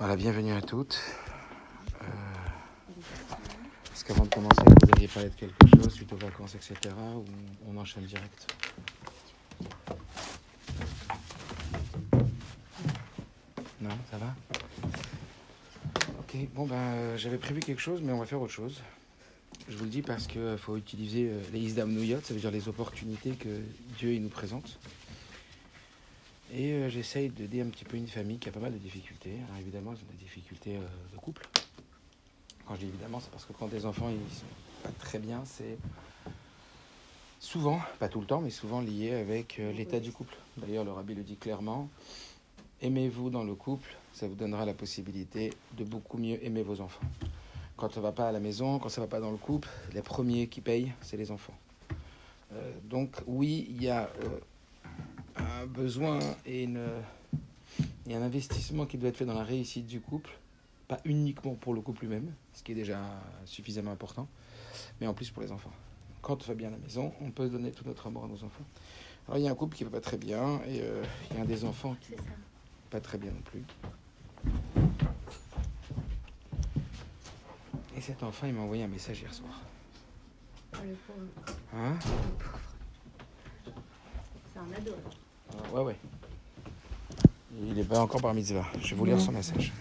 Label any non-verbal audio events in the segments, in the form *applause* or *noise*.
Voilà, bienvenue à toutes. Euh, Est-ce qu'avant de commencer, vous aviez parlé de quelque chose suite aux vacances, etc. Ou on enchaîne direct? Non, ça va? Ok, bon ben euh, j'avais prévu quelque chose, mais on va faire autre chose. Je vous le dis parce qu'il faut utiliser euh, les Isdam Nouyot, ça veut dire les opportunités que Dieu nous présente. Et euh, j'essaye d'aider un petit peu une famille qui a pas mal de difficultés. Évidemment, ils ont des difficultés euh, de couple. Quand je dis évidemment, c'est parce que quand des enfants ils sont pas très bien, c'est souvent, pas tout le temps, mais souvent lié avec euh, l'état du couple. D'ailleurs, le rabbi le dit clairement, aimez-vous dans le couple, ça vous donnera la possibilité de beaucoup mieux aimer vos enfants. Quand ça va pas à la maison, quand ça va pas dans le couple, les premiers qui payent, c'est les enfants. Euh, donc oui, il y a un besoin et, une, et un investissement qui doit être fait dans la réussite du couple, pas uniquement pour le couple lui-même, ce qui est déjà suffisamment important, mais en plus pour les enfants. Quand tout va bien à la maison, on peut donner tout notre amour à nos enfants. Alors il y a un couple qui va pas très bien et euh, il y a un des enfants qui ça. pas très bien non plus. Et cet enfant, il m'a envoyé un message hier soir. Oh, le pauvre. Hein? C'est un ado. Euh, Ouais, ouais. Il est pas encore par mitzvah. Je vais vous lire son message.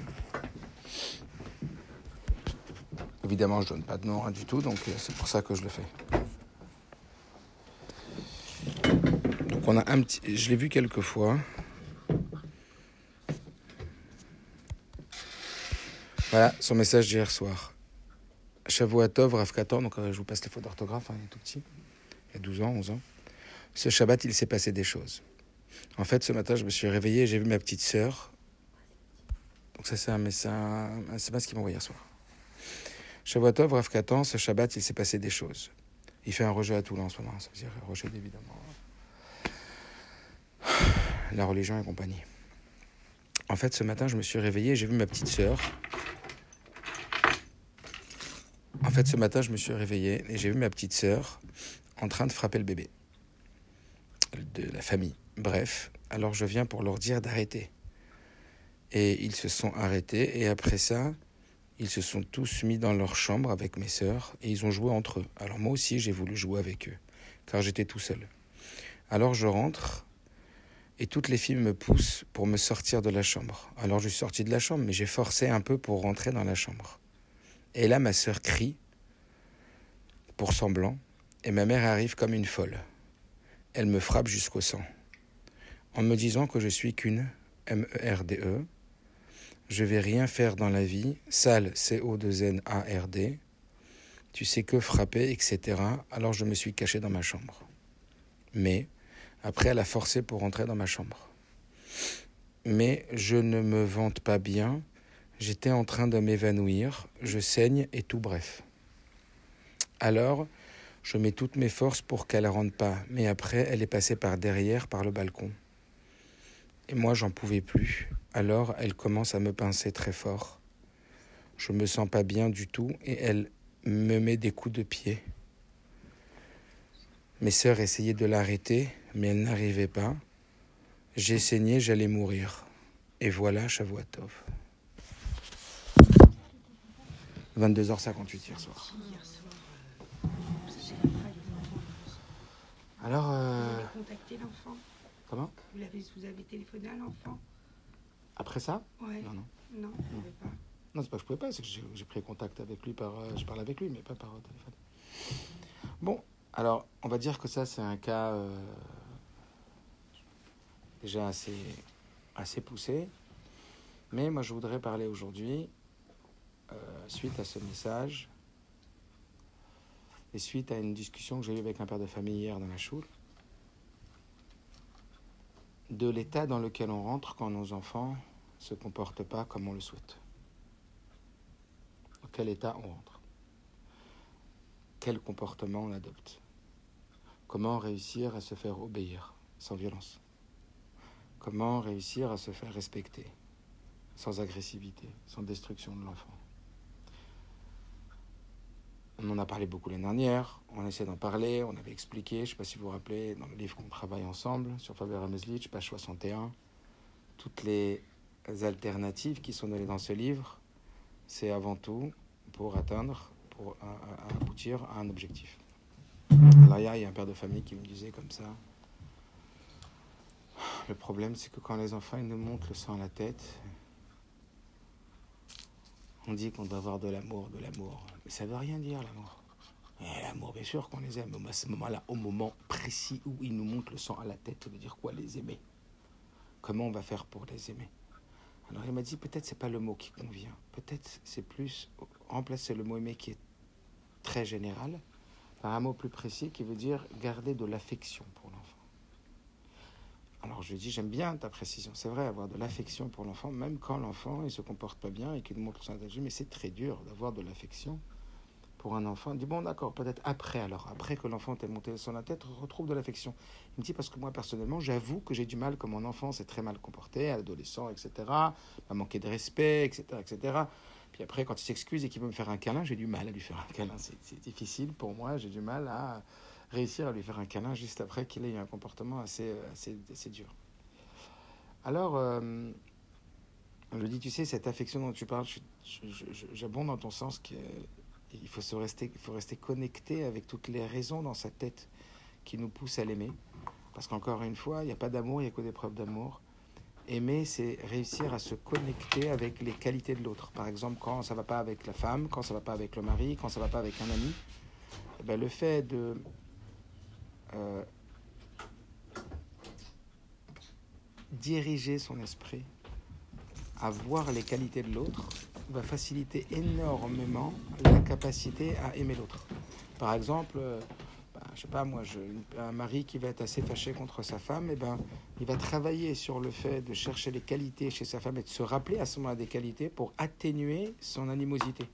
Évidemment, je donne pas de nom, rien du tout, donc euh, c'est pour ça que je le fais. Donc on a un petit... Je l'ai vu quelques fois. Voilà, son message d'hier soir. Shavuatov, Rav 14, donc euh, je vous passe les fautes d'orthographe, hein, il est tout petit. Il y a 12 ans, 11 ans. Ce Shabbat, il s'est passé des choses. En fait, ce matin, je me suis réveillé et j'ai vu ma petite sœur. Donc ça, c'est un message, un SMS qui m'a envoyé hier soir. Shavuatov, Rav 14, ce Shabbat, il s'est passé des choses. Il fait un rejet à Toulon en ce moment, ça veut dire rejet évidemment. La religion et compagnie. En fait, ce matin, je me suis réveillé et j'ai vu ma petite sœur. En fait, ce matin, je me suis réveillé et j'ai vu ma petite sœur en train de frapper le bébé de la famille. Bref, alors je viens pour leur dire d'arrêter. Et ils se sont arrêtés et après ça, ils se sont tous mis dans leur chambre avec mes sœurs et ils ont joué entre eux. Alors moi aussi, j'ai voulu jouer avec eux car j'étais tout seul. Alors je rentre et toutes les filles me poussent pour me sortir de la chambre. Alors je suis sorti de la chambre, mais j'ai forcé un peu pour rentrer dans la chambre. Et là, ma sœur crie pour semblant et ma mère arrive comme une folle. Elle me frappe jusqu'au sang. En me disant que je suis qu'une M-E-R-D-E, je vais rien faire dans la vie, sale C-O-2-N-A-R-D, tu sais que frapper, etc. Alors je me suis caché dans ma chambre. Mais, après, elle a forcé pour rentrer dans ma chambre. Mais je ne me vante pas bien, j'étais en train de m'évanouir, je saigne et tout bref. Alors, je mets toutes mes forces pour qu'elle rentre pas, mais après, elle est passée par derrière, par le balcon. Et moi, j'en pouvais plus. Alors, elle commence à me pincer très fort. Je me sens pas bien du tout et elle me met des coups de pied. Mes sœurs essayaient de l'arrêter, mais elles n'arrivaient pas. J'ai saigné, j'allais mourir. Et voilà Shavuatov. 22h58 hier soir. Alors, euh, comment vous, l'avez, vous avez téléphoné à l'enfant Après ça Ouais. Non, non. Non, vous n'avez pas. Non, c'est pas que je pouvais pas, c'est que j'ai pris contact avec lui par. euh, je parle avec lui, mais pas par euh, téléphone. Bon, alors, on va dire que ça, c'est un cas euh, déjà assez, assez poussé. Mais moi, je voudrais parler aujourd'hui, suite à ce message, et suite à une discussion que j'ai eue avec un père de famille hier dans la choule, de l'état dans lequel on rentre quand nos enfants se comportent pas comme on le souhaite. Dans quel état on rentre. Quel comportement on adopte. Comment réussir à se faire obéir sans violence. Comment réussir à se faire respecter sans agressivité, sans destruction de l'enfant On en a parlé beaucoup l'année dernière, on essaie d'en parler, on avait expliqué, je ne sais pas si vous vous rappelez, dans le livre qu'on travaille ensemble, sur Faber Meslich, page 61, toutes les alternatives qui sont données dans ce livre, c'est avant tout pour atteindre, pour aboutir à un objectif. Alors, a il y a un père de famille qui me disait comme ça le problème, c'est que quand les enfants ils nous montent le sang à la tête, on dit qu'on doit avoir de l'amour, de l'amour. Mais ça ne veut rien dire, l'amour. Eh, L'amour, bien sûr qu'on les aime. Mais à ce moment-là, au moment précis où ils nous montent le sang à la tête, veut dire quoi les aimer? Comment on va faire pour les aimer? Alors il m'a dit peut-être c'est pas le mot qui convient. Peut-être c'est plus remplacer le mot aimer qui est très général par un mot plus précis qui veut dire garder de l'affection pour l'enfant. Alors je lui dis j'aime bien ta précision. C'est vrai avoir de l'affection pour l'enfant même quand l'enfant il se comporte pas bien et qu'il montre son attachement. Mais c'est très dur d'avoir de l'affection pour un enfant. Il dit bon d'accord peut-être après alors après que l'enfant t'ait monté sur la tête retrouve de l'affection. Il me dit parce que moi personnellement j'avoue que j'ai du mal que mon enfant s'est très mal comporté, adolescent etc. M'a manqué de respect etc etc. Puis après, quand il s'excuse et qu'il veut me faire un câlin, j'ai du mal à lui faire un câlin. C'est difficile pour moi. J'ai du mal à réussir à lui faire un câlin juste après qu'il ait eu un comportement assez, assez, assez dur. Alors, euh, lui dis, tu sais, cette affection dont tu parles, j'abonde dans ton sens qu'il faut, se rester, faut rester connecté avec toutes les raisons dans sa tête qui nous poussent à l'aimer. Parce qu'encore une fois, il n'y a pas d'amour, il n'y a que des preuves d'amour. Aimer, c'est réussir à se connecter avec les qualités de l'autre. Par exemple, quand ça va pas avec la femme, quand ça va pas avec le mari, quand ça va pas avec un ami, eh ben, le fait de euh, diriger son esprit à voir les qualités de l'autre va faciliter énormément la capacité à aimer l'autre. Par exemple, bah, je sais pas moi, je, un mari qui va être assez fâché contre sa femme, et ben, il va travailler sur le fait de chercher les qualités chez sa femme et de se rappeler à ce moment-là des qualités pour atténuer son animosité.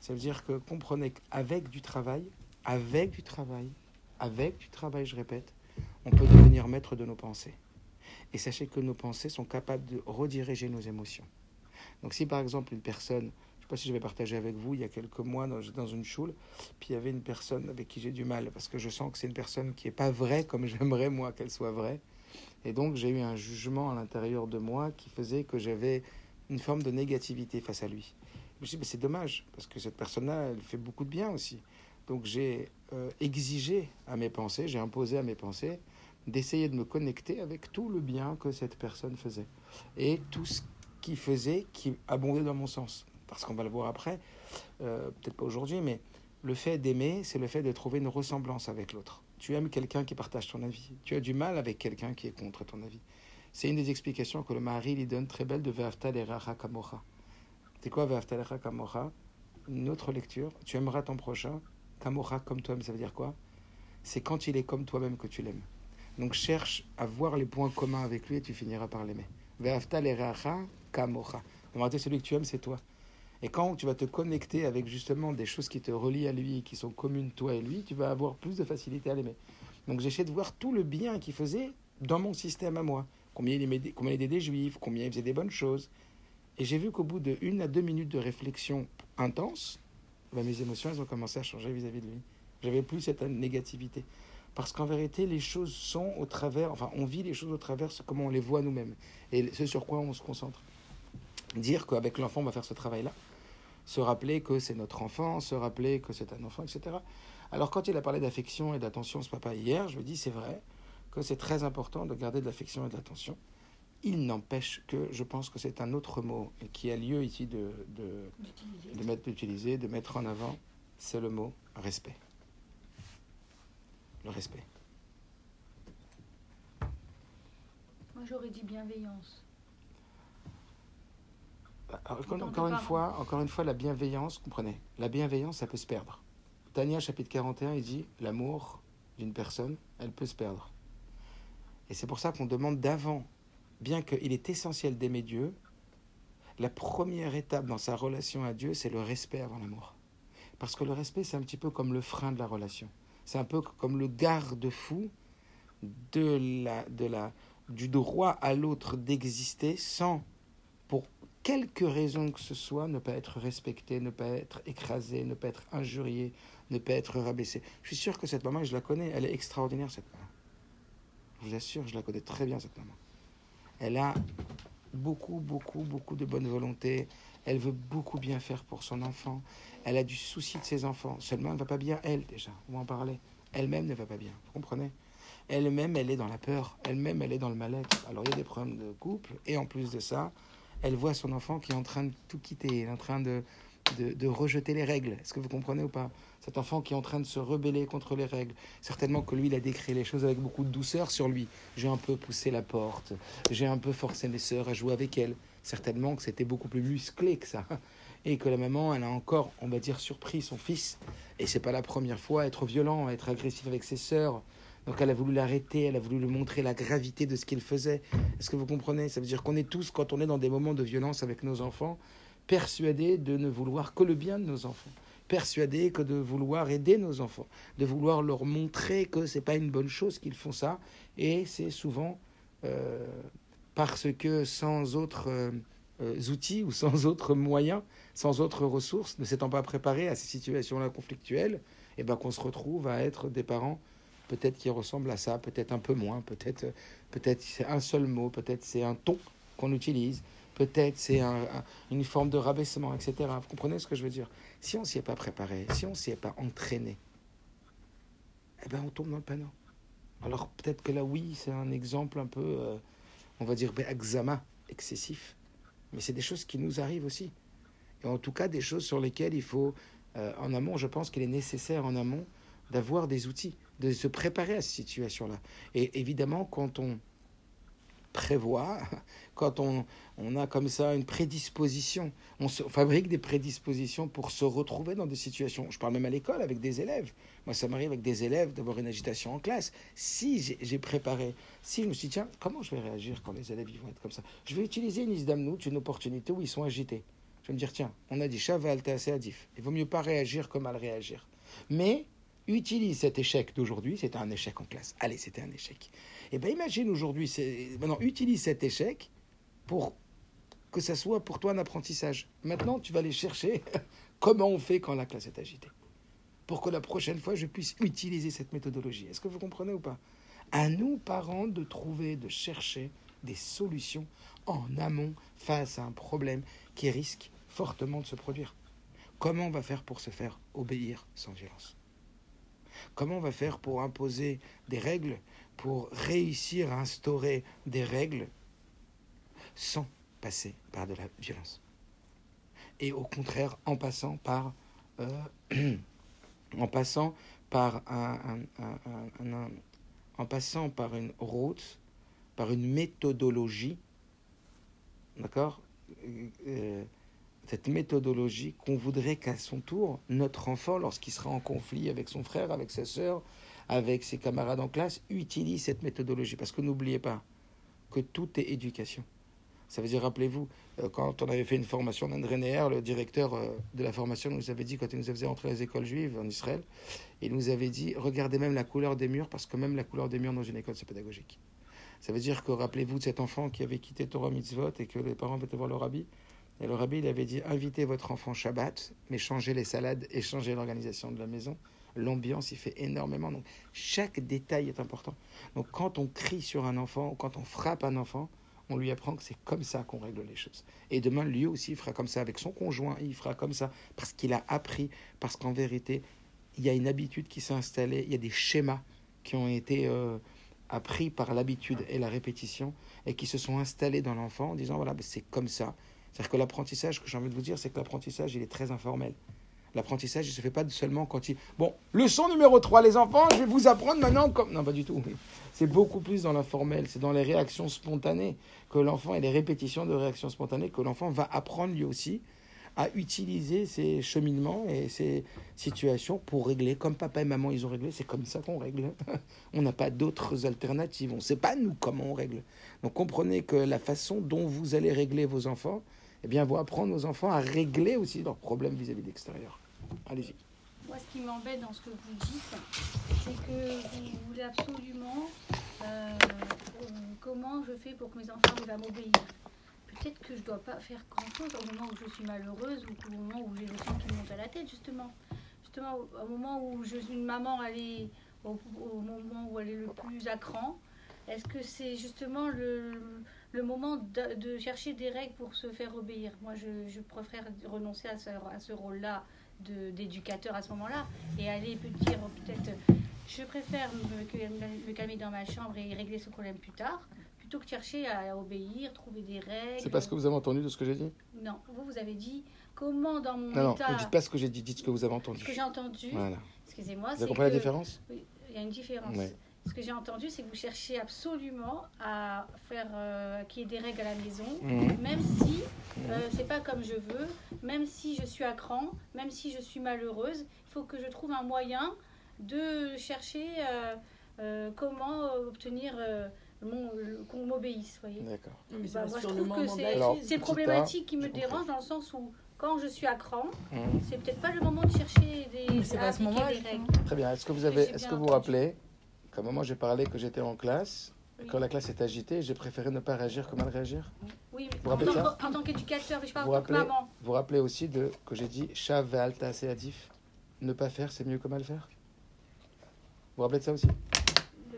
Ça veut dire que comprenez qu'avec du travail, avec du travail, avec du travail, je répète, on peut devenir maître de nos pensées. Et sachez que nos pensées sont capables de rediriger nos émotions. Donc si par exemple une personne, je ne sais pas si je vais partager avec vous, il y a quelques mois dans, une choule, puis il y avait une personne avec qui j'ai du mal, parce que je sens que c'est une personne qui n'est pas vraie comme *laughs* j'aimerais moi qu'elle soit vraie. Et donc j'ai eu un jugement à l'intérieur de moi qui faisait que j'avais une forme de négativité face à lui. Je me suis dit, mais c'est dommage, parce que cette personne-là, elle fait beaucoup de bien aussi. Donc j'ai euh, exigé à mes pensées, j'ai imposé à mes pensées d'essayer de me connecter avec tout le bien que cette personne faisait. Et tout ce qu'il faisait qui abondait dans mon sens. Parce qu'on va le voir après, euh, peut-être pas aujourd'hui, mais le fait d'aimer, c'est le fait de trouver une ressemblance avec l'autre. Tu aimes quelqu'un qui partage ton avis. Tu as du mal avec quelqu'un qui est contre ton avis. C'est une des explications que le mari lui donne très belle de Ve'aftal Eracha Kamocha. C'est quoi Ve'aftal Eracha Kamocha Une autre lecture. Tu aimeras ton prochain. Kamocha comme toi-même, ça veut dire quoi? C'est quand il est comme toi-même que tu l'aimes. Donc cherche à voir les points communs avec lui et tu finiras par l'aimer. Ve'aftal Eracha Kamocha. En réalité, celui que tu aimes, c'est toi. Et quand tu vas te connecter avec justement des choses qui te relient à lui, qui sont communes toi et lui, tu vas avoir plus de facilité à l'aimer. Donc j'essaie de voir tout le bien qu'il faisait dans mon système à moi. Combien il, aimait, combien il aidait des juifs, combien il faisait des bonnes choses. Et j'ai vu qu'au bout de une à deux minutes de réflexion intense, ben, mes émotions, elles ont commencé à changer vis-à-vis de lui. J'avais plus cette négativité. Parce qu'en vérité, les choses sont au travers, enfin, on vit les choses au travers de comment on les voit nous-mêmes. Et ce sur quoi on se concentre. Dire qu'avec l'enfant, on va faire ce travail-là. Se rappeler que c'est notre enfant, se rappeler que c'est un enfant, etc. Alors, quand il a parlé d'affection et d'attention, ce papa, hier, je me dis, c'est vrai que c'est très important de garder de l'affection et de l'attention. Il n'empêche que je pense que c'est un autre mot qui a lieu ici de, de, de mettre d'utiliser, de mettre en avant, c'est le mot respect. Le respect. Moi, j'aurais dit bienveillance. Alors, encore, encore une fois, encore une fois, la bienveillance, comprenez, la bienveillance, ça peut se perdre. Tania, chapitre 41, il dit l'amour d'une personne, elle peut se perdre. Et c'est pour ça qu'on demande d'avant, bien qu'il est essentiel d'aimer Dieu, la première étape dans sa relation à Dieu, c'est le respect avant l'amour. Parce que le respect, c'est un petit peu comme le frein de la relation. C'est un peu comme le garde-fou de la, de la, du droit à l'autre d'exister sans, pour quelque raison que ce soit, ne pas être respecté, ne pas être écrasé, ne pas être injurié, ne pas être rabaissé. Je suis sûr que cette maman, je la connais, elle est extraordinaire, cette maman. Je vous assure, je la connais très bien, cette maman. Elle a beaucoup, beaucoup, beaucoup de bonne volonté. Elle veut beaucoup bien faire pour son enfant. Elle a du souci de ses enfants. Seulement, elle ne va pas bien, elle, déjà. On en parler. Elle-même ne va pas bien. Vous comprenez? Elle-même, elle est dans la peur. Elle-même, elle est dans le mal-être. Alors, il y a des problèmes de couple. Et en plus de ça, elle voit son enfant qui est en train de tout quitter. Il est en train de, de, rejeter les règles. Est-ce que vous comprenez ou pas? Cet enfant qui est en train de se rebeller contre les règles. Certainement que lui, il a décrit les choses avec beaucoup de douceur sur lui. J'ai un peu poussé la porte. J'ai un peu forcé mes sœurs à jouer avec elle. Certainement que c'était beaucoup plus musclé que ça. *laughs* Et que la maman, elle a encore, on va dire, surpris son fils. Et c'est pas la première fois être violent, être agressif avec ses sœurs. Donc elle a voulu l'arrêter, elle a voulu lui montrer la gravité de ce qu'il faisait. Est-ce que vous comprenez? Ça veut dire qu'on est tous, quand on est dans des moments de violence avec nos enfants, persuadés de ne vouloir que le bien de nos enfants, persuadés que de vouloir aider nos enfants, de vouloir leur montrer que c'est pas une bonne chose qu'ils font ça, et c'est souvent euh, parce que sans autres euh, euh, outils ou sans autres moyens, sans autres ressources, ne s'étant pas préparés à ces situations-là conflictuelles, et ben qu'on se retrouve à être des parents peut-être qui ressemblent à ça, peut-être un peu moins, peut-être peut-être c'est un seul mot, peut-être c'est un ton qu'on utilise, peut-être c'est un, un, une forme de rabaissement, etc. Vous comprenez ce que je veux dire? Si on s'y est pas préparé, si on s'y est pas entraîné, eh ben on tombe dans le panneau. Alors peut-être que là, oui, c'est un exemple un peu, euh, on va dire, examen excessif, mais c'est des choses qui nous arrivent aussi. Et en tout cas, des choses sur lesquelles il faut, euh, en amont, je pense qu'il est nécessaire en amont d'avoir des outils, de se préparer à ces situations-là. Et évidemment, quand on prévoit, *laughs* quand on, on, a comme ça une prédisposition, on, se, fabrique des prédispositions pour se retrouver dans des situations. Je parle même à l'école avec des élèves. Moi, ça m'arrive avec des élèves d'avoir une agitation en classe. Si j'ai préparé, si je me suis dit, tiens, comment je vais réagir quand les élèves ils vont être comme ça? Je vais utiliser une isdamnout, une opportunité où ils sont agités. Je vais me dire, tiens, on a dit chaval, t'es assez adif. Il vaut mieux pas réagir que mal réagir. Mais utilise cet échec d'aujourd'hui, c'était un échec en classe. Allez, c'était un échec. Et bien imagine aujourd'hui, maintenant utilise cet échec pour que ça soit pour toi un apprentissage. Maintenant, tu vas aller chercher *laughs* comment on fait quand la classe est agitée. Pour que la prochaine fois, je puisse utiliser cette méthodologie. Est-ce que vous comprenez ou pas? À nous, parents, de trouver, de chercher des solutions en amont face à un problème qui risque fortement de se produire. Comment on va faire pour se faire obéir sans violence? Comment on va faire pour imposer des règles, pour réussir à instaurer des règles sans passer par de la violence Et au contraire, en passant par, euh, *clears throat* en passant par un, en passant par une route, par une méthodologie, d'accord euh, cette méthodologie qu'on voudrait qu'à son tour, notre enfant, lorsqu'il sera en conflit avec son frère, avec sa sœur, avec ses camarades en classe, utilise cette méthodologie. Parce que n'oubliez pas que tout est éducation. Ça veut dire, rappelez-vous, quand on avait fait une formation d'André Neher, le directeur de la formation nous avait dit, quand il nous faisait entrer les écoles juives en Israël, il nous avait dit, regardez même la couleur des murs, parce que même la couleur des murs dans une école, c'est pédagogique. Ça veut dire que, rappelez-vous de cet enfant qui avait quitté Torah Mitzvot et que les parents avaient voir le rabbi, et le rabbi, il avait dit invitez votre enfant Shabbat, mais changez les salades et changez l'organisation de la maison. L'ambiance, il fait énormément. Donc, chaque détail est important. Donc, quand on crie sur un enfant quand on frappe un enfant, on lui apprend que c'est comme ça qu'on règle les choses. Et demain, lui aussi, il fera comme ça avec son conjoint, il fera comme ça parce qu'il a appris, parce qu'en vérité, il y a une habitude qui s'est installée, il y a des schémas qui ont été euh, appris par l'habitude et la répétition et qui se sont installés dans l'enfant en disant voilà, ben c'est comme ça. C'est-à-dire que l'apprentissage, que j'ai envie de vous dire, c'est que l'apprentissage, il est très informel. L'apprentissage, il ne se fait pas seulement quand il... Bon, leçon numéro 3, les enfants, je vais vous apprendre maintenant comme... Non, pas du tout. C'est beaucoup plus dans l'informel, c'est dans les réactions spontanées que l'enfant et les répétitions de réactions spontanées que l'enfant va apprendre lui aussi à utiliser ces cheminements et ces situations pour régler. Comme papa et maman, ils ont réglé, c'est comme ça qu'on règle. *laughs* on n'a pas d'autres alternatives. On ne sait pas, nous, comment on règle. Donc comprenez que la façon dont vous allez régler vos enfants, eh bien, vous apprendre aux enfants à régler aussi leurs problèmes vis-à-vis de l'extérieur. Allez-y. Moi, ce qui m'embête dans ce que vous dites, c'est que vous voulez absolument euh, comment je fais pour que mes enfants à m'obéir? Peut-être que je ne dois pas faire grand-chose au moment où je suis malheureuse ou au moment où j'ai le sang qui monte à la tête, justement. Justement, au moment où je suis une maman, elle est, au, moment où elle est le plus à cran, est-ce que c'est justement le, moment de, chercher des règles pour se faire obéir? Moi, je, préfère renoncer à ce, rôle-là d'éducateur à ce moment-là et aller dire peut-être je préfère me, calmer dans ma chambre et régler ce problème plus tard plutôt que chercher à obéir, trouver des règles. C'est pas ce que vous avez entendu de ce que j'ai dit? Non, vous, vous avez dit comment dans mon Non, non, état. ne dites pas ce que j'ai dit, dites ce que vous avez Ce entendu. que j'ai entendu, Voilà. excusez-moi, Vous compris la différence? Oui, il y a une différence. Ce que j'ai entendu, c'est que vous cherchez absolument à faire euh, qu'il y ait des règles à la maison, Mhm. même si euh, c'est pas comme je veux, même si je suis à cran, même si je suis malheureuse, il faut que je trouve un moyen de chercher euh, euh, comment obtenir euh, qu'on m'obéisse. voyez. D'accord. C'est Bah, moi, je trouve que moment c'est problématique qui me dérange dans le sens où quand je suis à cran, Mhm. c'est peut-être pas le moment de chercher des, Mais c'est pas à ce moment-là, des règles. Très bien. Est-ce que vous avez, est-ce que vous rappelez qu'à un moment j'ai parlé que j'étais en classe, Oui. quand la classe est agitée, j'ai préféré ne pas réagir que mal réagir. Oui, Vous mais en rappelez tant, ça que- en tant qu'éducateur, je parle Vous en tant que rappelez maman. Vous vous rappelez aussi de que j'ai dit Shav alta seadif Ne pas faire, c'est mieux que mal faire. Vous vous rappelez de ça aussi?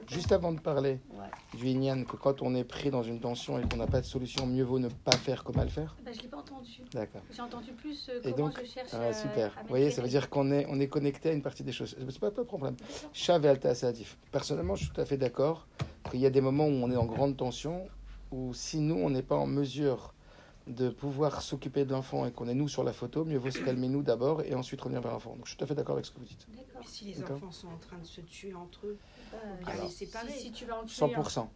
Juste avant de parler Ouais. du Inyan, que quand on est pris dans une tension et qu'on n'a pas de solution, mieux vaut ne pas faire que mal faire Ben, je ne l'ai pas entendu. D'accord. J'ai entendu plus euh, Et comment donc, je cherche Ah, euh, super. à Vous voyez, ça veut dire qu'on est, on est connecté à une partie des choses. C'est pas, pas de problème. Shav et alta seadif. Personnellement, je suis tout à fait d'accord qu'il y a des moments où on est en grande tension, où si nous, on n'est pas en mesure de pouvoir s'occuper de l'enfant et qu'on est nous sur la photo, mieux vaut se calmer nous d'abord et ensuite revenir vers l'enfant. Donc je suis tout à fait d'accord avec ce que vous dites. D'accord. Mais si les enfants sont en train de se tuer entre eux, Bah, faut bien Alors, les séparer. si, si tu vas en tuer 100%.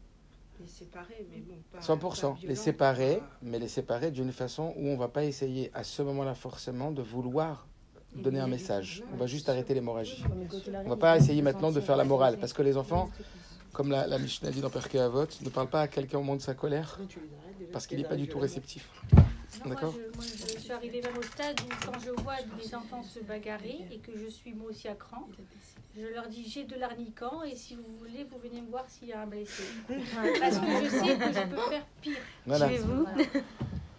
Les séparer, mais bon, pas. 100%. pas Les séparer, pas- mais les séparer d'une façon où on va pas essayer à ce moment-là forcément de vouloir donner un message. On va juste arrêter l'hémorragie. On va pas essayer maintenant de faire la morale, parce que les enfants, comme la, la Mishnah dit dans Perkei Avot, ne parlent pas à quelqu'un au moment de sa colère, parce qu'il n'est pas du tout réceptif. Non, moi, D'accord. je, moi, je suis arrivée même au stade où quand je vois les enfants se bagarrer et que je suis moi aussi à cran, je leur dis j'ai de l'arniquant et si vous voulez, vous venez me voir s'il y a un blessé. *laughs* Parce que je sais que je peux faire pire. Voilà. Voilà.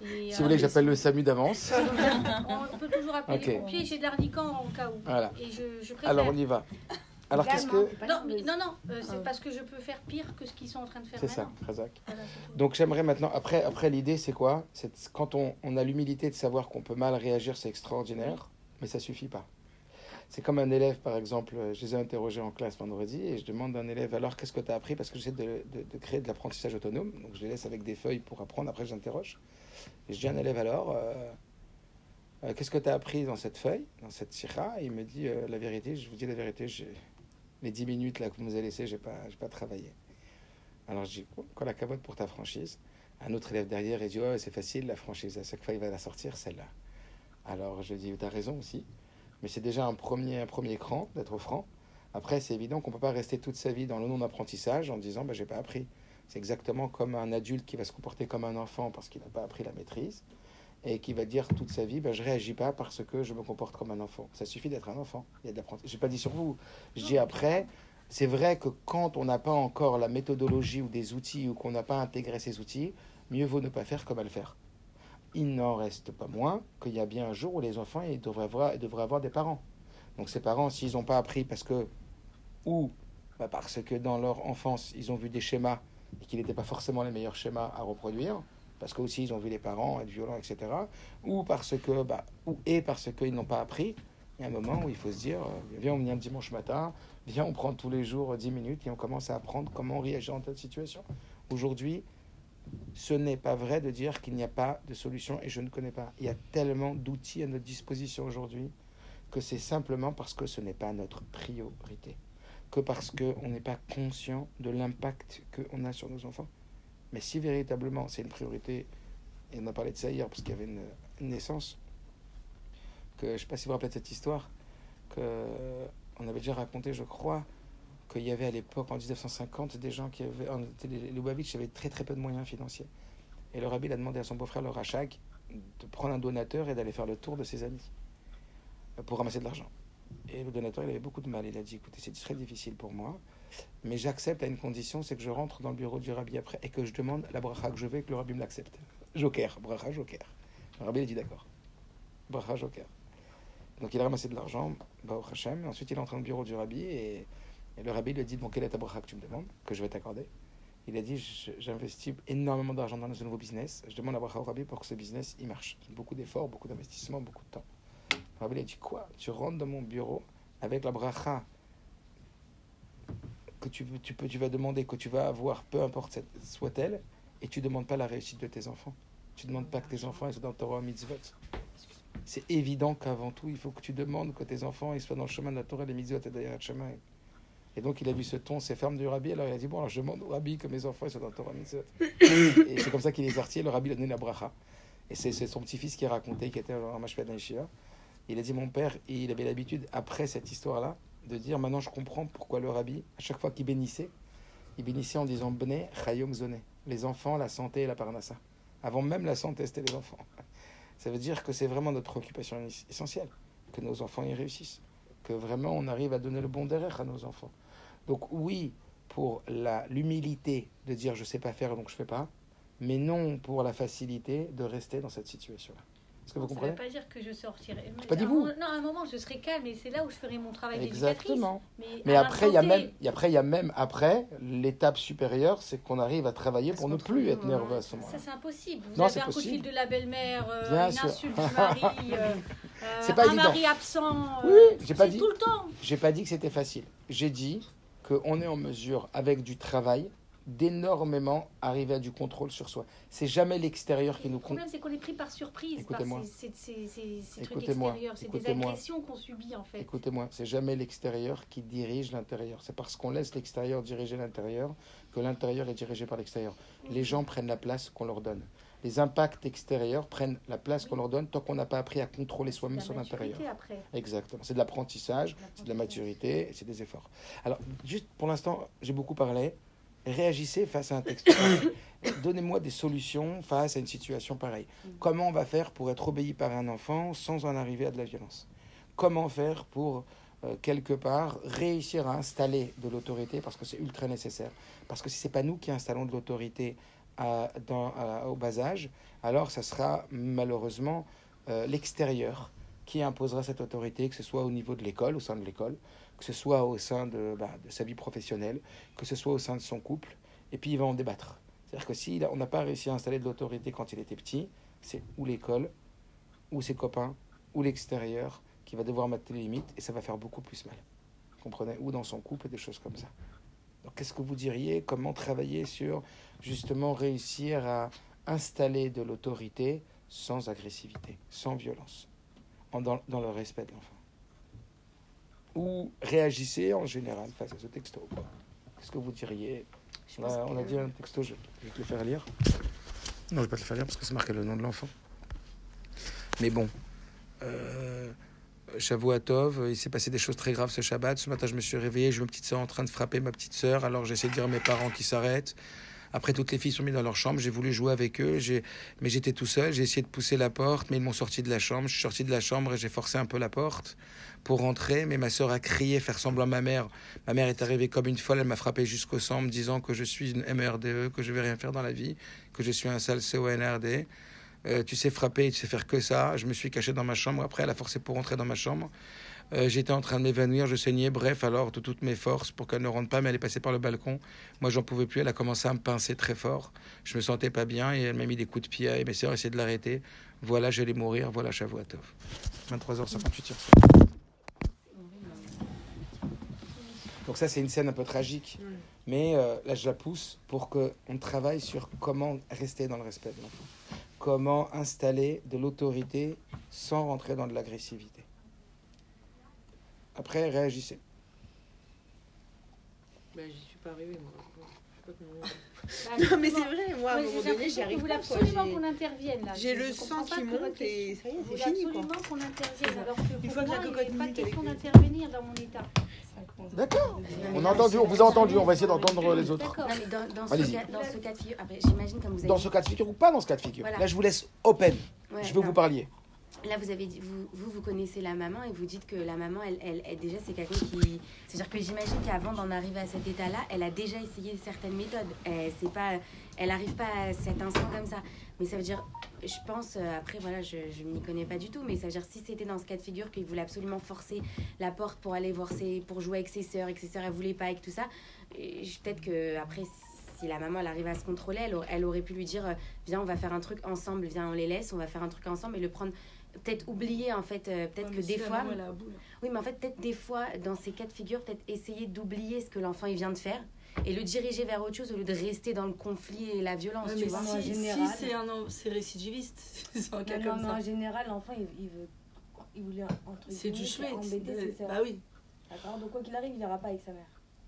Et, Si euh, vous voulez que j'appelle le SAMU d'avance. *laughs* On peut toujours appeler Ok. les pompiers, j'ai de l'arniquant en cas où. Voilà. Et je, je préfère. Alors on y va. Alors qu'est-ce que... Non, mais- non, non, euh, c'est parce que je peux faire pire que ce qu'ils sont en train de faire C'est ça, maintenant. Razak. Voilà. Donc j'aimerais maintenant, après, après l'idée c'est quoi? C'est quand on, on a l'humilité de savoir qu'on peut mal réagir, c'est extraordinaire, mais ça suffit pas. C'est comme un élève, par exemple, euh, je les ai interrogés en classe vendredi et je demande à un élève alors qu'est-ce que tu as appris? Parce que j'essaie de, de, de créer de l'apprentissage autonome, donc je les laisse avec des feuilles pour apprendre, après j'interroge. Et je dis à un élève alors, euh, euh, qu'est-ce que tu as appris dans cette feuille, dans cette sira Et il me dit euh, la vérité, je vous dis la vérité, j'ai- les 10 minutes là que vous nous avez laissées, pas, j'ai pas travaillé. Alors je dis, quoi la cavote pour ta franchise? Un autre élève derrière, il dit, ouais, c'est facile, la franchise, à chaque fois il va la sortir, celle-là. Alors je dis, tu as raison aussi, mais c'est déjà un premier, un premier cran d'être franc. Après, c'est évident qu'on ne peut pas rester toute sa vie dans le non-apprentissage en disant, bah, j'ai pas appris. C'est exactement comme un adulte qui va se comporter comme un enfant parce qu'il n'a pas appris la maîtrise et qui va dire toute sa vie, bah, je réagis pas parce que je me comporte comme un enfant. Ça suffit d'être un enfant. Il y a de l'apprentissage. J'ai pas dit sur vous. Je dis après, c'est vrai que quand on n'a pas encore la méthodologie ou des outils ou qu'on n'a pas intégré ces outils, mieux vaut ne pas faire que mal faire. Il n'en reste pas moins qu'il y a bien un jour où les enfants ils devraient, avoir, ils devraient avoir des parents. Donc ces parents, s'ils n'ont pas appris parce que, ou bah, parce que dans leur enfance, ils ont vu des schémas et qu'ils n'étaient pas forcément les meilleurs schémas à reproduire, parce que aussi ils ont vu les parents être violents, etc. Ou parce que, bah, ou et parce qu'ils n'ont pas appris. Il y a un moment où il faut se dire, euh, viens, on vient dimanche matin, viens, on prend tous les jours euh, 10 minutes et on commence à apprendre comment réagir en telle situation. Aujourd'hui, ce n'est pas vrai de dire qu'il n'y a pas de solution et je ne connais pas. Il y a tellement d'outils à notre disposition aujourd'hui que c'est simplement parce que ce n'est pas notre priorité, que parce qu'on n'est pas conscient de l'impact qu'on a sur nos enfants. Mais si véritablement c'est une priorité, et on a parlé de ça hier parce qu'il y avait une, naissance, que je ne sais pas si vous vous rappelez de cette histoire, que on avait déjà raconté, je crois, qu'il y avait à l'époque, en 1950, des gens qui avaient. en- Les Lubavitch avaient très très peu de moyens financiers. Et le rabbi a demandé à son beau-frère, le Rachag, de prendre un donateur et d'aller faire le tour de ses amis euh, pour ramasser de l'argent. Et le donateur, il avait beaucoup de mal. Il a dit écoutez, c'est très difficile pour moi, mais j'accepte à une condition c'est que je rentre dans le bureau du rabbi après et que je demande la bracha que je veux et que le rabbi me l'accepte. Joker, bracha, joker. Le rabbi a dit d'accord. Bracha, joker. Donc il a ramassé de l'argent, Baruch Hashem, ensuite il est entré dans le bureau du rabbi et, le rabbi lui dit Bon, quelle est ta bracha que tu me demandes, que je vais t'accorder? Il a dit J'investis énormément d'argent dans ce nouveau business. Je demande à Bracha au Rabbi pour que ce business il marche. Beaucoup d'efforts, beaucoup d'investissements, beaucoup de temps. Le Rabbi il a dit Quoi? Tu rentres dans mon bureau avec la Bracha que tu, peux, tu vas demander, que tu vas avoir, peu importe soit-elle, et tu ne demandes pas la réussite de tes enfants. Tu ne demandes pas que tes enfants soient dans le Torah mitzvot. C'est évident qu'avant tout, il faut que tu demandes que tes enfants ils soient dans le chemin de la Torah, les mitzvot et d'ailleurs le chemin. Et donc, il a vu ce ton, ces fermes du rabbi. Alors, il a dit Bon, alors, je demande au rabbi que mes enfants soient dans le Torah mitzvot. et c'est comme ça qu'il est sorti. Le rabbi a donné la bracha. Et c'est son petit-fils qui a raconté, qui était un mashpad d'Aïshia. Il a dit Mon père, il avait l'habitude, après cette histoire-là, de dire Maintenant, je comprends pourquoi le rabbi, à chaque fois qu'il bénissait, il bénissait en disant Bnei Chayom Zoné. Les enfants, la santé et la parnassa. Avant même la santé, c'était les enfants. *laughs* Ça veut dire que c'est vraiment notre préoccupation essentielle, que nos enfants y réussissent, que vraiment on arrive à donner le bon derrière à nos enfants. Donc oui, pour l'humilité de dire je sais pas faire donc je fais pas, mais non pour la facilité de rester dans cette situation-là. Est-ce que vous Ça ne comprenez veut pas dire que je sortirai. pas dit vous. moment- Non, à un moment, je serai calme et c'est là où je ferai mon travail. Exactement. Mais, après, il y a même, après, il y a même après l'étape supérieure, c'est qu'on arrive à travailler pour ne plus être ouais. nerveux à ce moment-là. Ça, c'est impossible. Vous Non, avez un coup de fil possible. de la belle-mère, euh, une sûr. insulte du mari, *laughs* euh, euh, pas un évident. mari absent. Oui, euh, j'ai pas c'est dit. tout le temps. J'ai pas dit que c'était facile. J'ai dit qu'on est en mesure, avec du travail, d'énormément arriver à du contrôle sur soi. C'est jamais l'extérieur qui nous Le compte. problème, c'est qu'on est pris par surprise par Écoutez-moi. ces, ces- ces- ces- ces trucs Écoutez-moi. extérieurs. C'est des Écoutez-moi. agressions qu'on subit, en fait. Écoutez-moi, c'est jamais l'extérieur qui dirige l'intérieur. C'est parce qu'on laisse l'extérieur diriger l'intérieur que l'intérieur est dirigé par l'extérieur. Les gens prennent la place qu'on leur donne. Les impacts extérieurs prennent la place qu'on leur donne tant qu'on n'a pas appris à contrôler soi-même son intérieur. après. Exactement. C'est de l'apprentissage, c'est de la maturité, c'est des efforts. Alors, juste pour l'instant, j'ai beaucoup parlé. Réagissez face à un texte. *coughs* Donnez-moi des solutions face à une situation pareille. Comment on va faire pour être obéi par un enfant sans en arriver à de la violence? Comment faire pour, euh, quelque part, réussir à installer de l'autorité parce que c'est ultra nécessaire? Parce que si ce n'est pas nous qui installons de l'autorité au bas âge, alors ça sera malheureusement euh, l'extérieur qui imposera cette autorité, que ce soit au niveau de l'école, au sein de l'école, que ce soit au sein de, bah, de sa vie professionnelle, que ce soit au sein de son couple, et puis il va en débattre. C'est-à-dire que si on n'a pas réussi à installer de l'autorité quand il était petit, c'est ou l'école, ou ses copains, ou l'extérieur qui va devoir mettre les limites, et ça va faire beaucoup plus mal. Vous comprenez? Ou dans son couple, des choses comme ça. Donc qu'est-ce que vous diriez? Comment travailler sur justement réussir à installer de l'autorité sans agressivité, sans violence, en- dans, dans le respect de l'enfant Ou réagissez en général face à ce texto. Qu'est-ce que vous diriez Je on a, on dit un texto, je, je vais te le faire lire. Non, je vais pas te le faire lire parce que c'est marqué le nom de l'enfant. Mais bon, euh, Shavuatov, il s'est passé des choses très graves ce Shabbat. Ce matin, je me suis réveillé, j'ai ma petite soeur en train de frapper ma petite soeur. Alors j'essaie de dire à mes parents qu'ils s'arrêtent. Après, toutes les filles sont mises dans leur chambre. J'ai voulu jouer avec eux, mais j'étais tout seul. J'ai essayé de pousser la porte, mais ils m'ont sorti de la chambre. Je suis sorti de la chambre et j'ai forcé un peu la porte pour rentrer. Mais ma soeur a crié, faire semblant à ma mère. Ma mère est arrivée comme une folle. Elle m'a frappé jusqu'au sang me disant que je suis une MRDE, que je vais rien faire dans la vie, que je suis un sale CONRD. Euh, tu sais frapper, tu sais faire que ça. Je me suis caché dans ma chambre. Après, elle a forcé pour rentrer dans ma chambre. Euh, J'étais en train de m'évanouir, je saignais. Bref, alors, de toutes mes forces pour qu'elle ne rentre pas, mais elle est passée par le balcon. Moi, j'en pouvais plus. Elle a commencé à me pincer très fort. Je me sentais pas bien et elle m'a mis des coups de pied. Et mes sœurs essayaient de l'arrêter. Voilà, j'allais mourir. Voilà, Shavuatov. 23h58 hier soir. Donc ça, c'est une scène un peu tragique. Mais euh, là, je la pousse pour qu'on travaille sur comment rester dans le respect de l'enfant. Comment installer de l'autorité sans rentrer dans de l'agressivité. Après, réagissez. Bah, j'y suis pas arrivée, moi. Je sais pas Bah, Non, mais c'est vrai, moi, à un moment donné, j'y arrive pas. absolument qu'on intervienne là. J'ai le sang pas qui que monte et question- ça y est, Vous c'est voulez fini, quoi. absolument qu'on intervienne alors que Une fois que la il n'y cocotte avait pas minute, elle est question d'intervenir dans mon état. D'accord. On a entendu, on vous a entendu. On va essayer d'entendre les autres. D'accord. Non, mais dans, dans, ce Allez-y. cas, dans ce cas de figure, j'imagine comme vous avez Dans ce cas de figure ou pas dans ce cas de figure. Voilà. Là, je vous laisse open. Ouais, je veux que vous parliez. Là, vous avez dit, vous, vous, connaissez la maman et vous dites que la maman, elle, elle, elle- déjà, c'est quelqu'un qui. C'est-à-dire que j'imagine qu'avant d'en arriver à cet état-là, elle a déjà essayé certaines méthodes. Elle, c'est pas, elle n'arrive pas à cet instant comme ça. Mais ça veut dire, je pense, euh, après, voilà, je ne m'y connais pas du tout, mais ça veut dire, si c'était dans ce cas de figure qu'il voulait absolument forcer la porte pour aller voir ses. pour jouer avec ses sœurs et que ses sœurs, elles voulaient pas, avec tout ça, peut-être que après. si la maman elle arrive à se contrôler, elle, elle aurait pu lui dire euh, Viens, on va faire un truc ensemble, viens, on les laisse, on va faire un truc ensemble et le prendre. Peut-être oublier en fait, euh, peut-être Ouais, que des fois. Oui, mais en fait, peut-être des fois, dans ces cas de figure, peut-être essayer d'oublier ce que l'enfant il vient de faire et le diriger vers autre chose au lieu de rester dans le conflit et la violence, Ouais, tu mais vois. en si, général- si c'est un en- c'est récidiviste, *laughs* c'est un cas Non, non, comme mais ça. en général, l'enfant, il, il veut. Il voulait entre C'est du chouette. embêter. Bah oui, D'accord Donc, quoi qu'il arrive, il n'ira pas avec sa mère.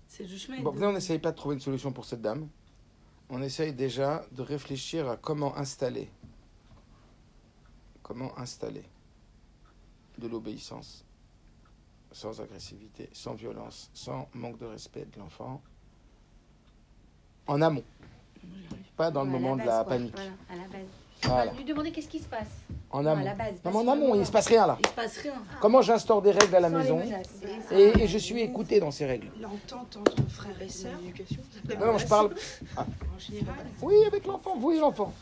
c'est du chemin. Bon, on n'essaye pas de trouver une solution pour cette dame. On essaye déjà de réfléchir à comment installer. Comment installer de l'obéissance, sans agressivité, sans violence, sans manque de respect de l'enfant, en amont, pas dans le À la moment de la quoi. panique. Voilà, à la base. Voilà, Lui demander qu'est-ce qui se passe. en Non, à amont. la base. Non, mais en amont, il ne se passe rien là. Il se passe rien. Comment j'instaure des règles à la Sans maison et, et je suis écouté dans ces règles L'entente entre frères et sœurs. Non, non, je parle En général. Oui, avec l'enfant, vous et l'enfant.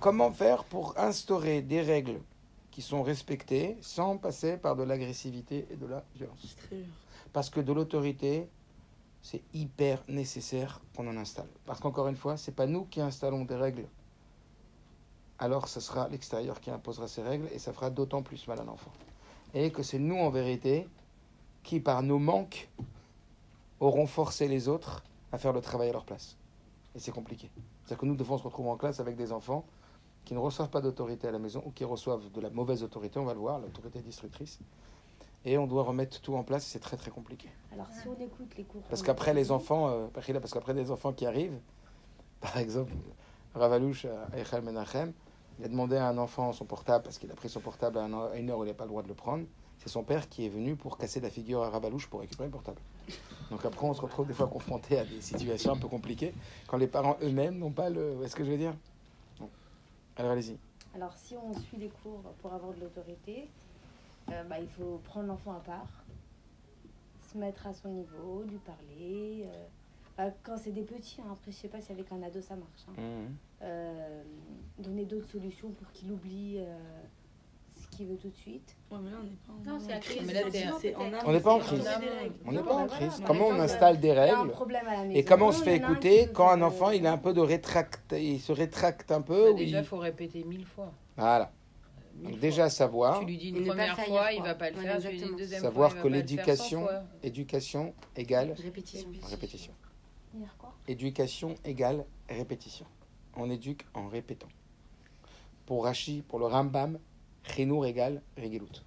Comment faire pour instaurer des règles qui sont respectées sans passer par de l'agressivité et de la violence? Parce que de l'autorité, c'est hyper nécessaire qu'on en installe. Parce qu'encore une fois, c'est pas nous qui installons des règles. Alors ce sera l'extérieur qui imposera ces règles et ça fera d'autant plus mal à l'enfant. Et que c'est nous en vérité qui, par nos manques, auront forcé les autres à faire le travail à leur place. Et c'est compliqué. C'est-à-dire que nous devons se retrouver en classe avec des enfants qui ne reçoivent pas d'autorité à la maison ou qui reçoivent de la mauvaise autorité, on va le voir, l'autorité destructrice. Et on doit remettre tout en place, c'est très très compliqué. Alors, si on écoute les cours. Parce qu'après les enfants, euh, parce qu'après les enfants qui arrivent, *laughs* par exemple, Ravalouche à Echel Menachem, il a demandé à un enfant son portable parce qu'il a pris son portable à, un- à une heure où il n'a pas le droit de le prendre. C'est son père qui est venu pour casser la figure à Ravalouche pour récupérer le portable. Donc après, on se retrouve des fois confronté à des situations un peu compliquées quand les parents eux-mêmes n'ont pas le. Vous voyez ce que je veux dire? Alors allez-y. Alors, si on suit les cours pour avoir de l'autorité, euh, bah, il faut prendre l'enfant à part, se mettre à son niveau, lui parler. euh, bah, quand c'est des petits, hein, après, je sais pas si avec un ado ça marche. hein. Mhm. Euh, donner d'autres solutions pour qu'il oublie qu'il veut tout de suite. Ouais, mais là, on n'est pas en, crise. On n'est pas en crise. des règles. On n'est Non, pas en crise. voilà, Comment on installe des règles et comment on se fait écouter qui quand un enfant il a un peu de rétracte, il se rétracte un peu Bah, déjà, il- faut répéter mille fois. Voilà. Donc fois. déjà savoir, Tu lui dis une première fois, il va pas le faire. Tu lui dis une deuxième Savoir que l'éducation- éducation égale Répétition. répétition. Hier, quoi? Éducation égale répétition. On éduque en répétant. Pour Rashi, pour le Rambam, Chinour égale Regelut.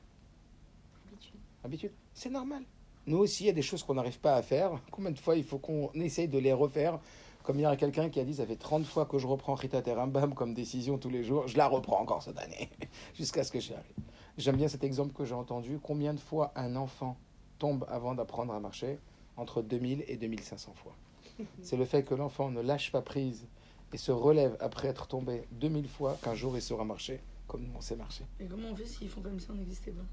Habitude. Habitude. C'est normal. Nous aussi, il y a des choses qu'on n'arrive pas à faire. Combien de fois il faut qu'on essaye de les refaire? Comme il y a quelqu'un qui a dit, ça fait 30 fois que je reprends Rita et Rambam comme décision tous les jours. Je la reprends encore cette année, *laughs* jusqu'à ce que j'y arrive. J'aime bien cet exemple que j'ai entendu. Combien de fois un enfant tombe avant d'apprendre à marcher? Entre 2000 et 2500 fois. *laughs* C'est le fait que l'enfant ne lâche pas prise et se relève après être tombé 2000 fois qu'un jour il saura marcher comme nous on sait marcher. Et comment on fait s'ils font comme si on n'existait pas?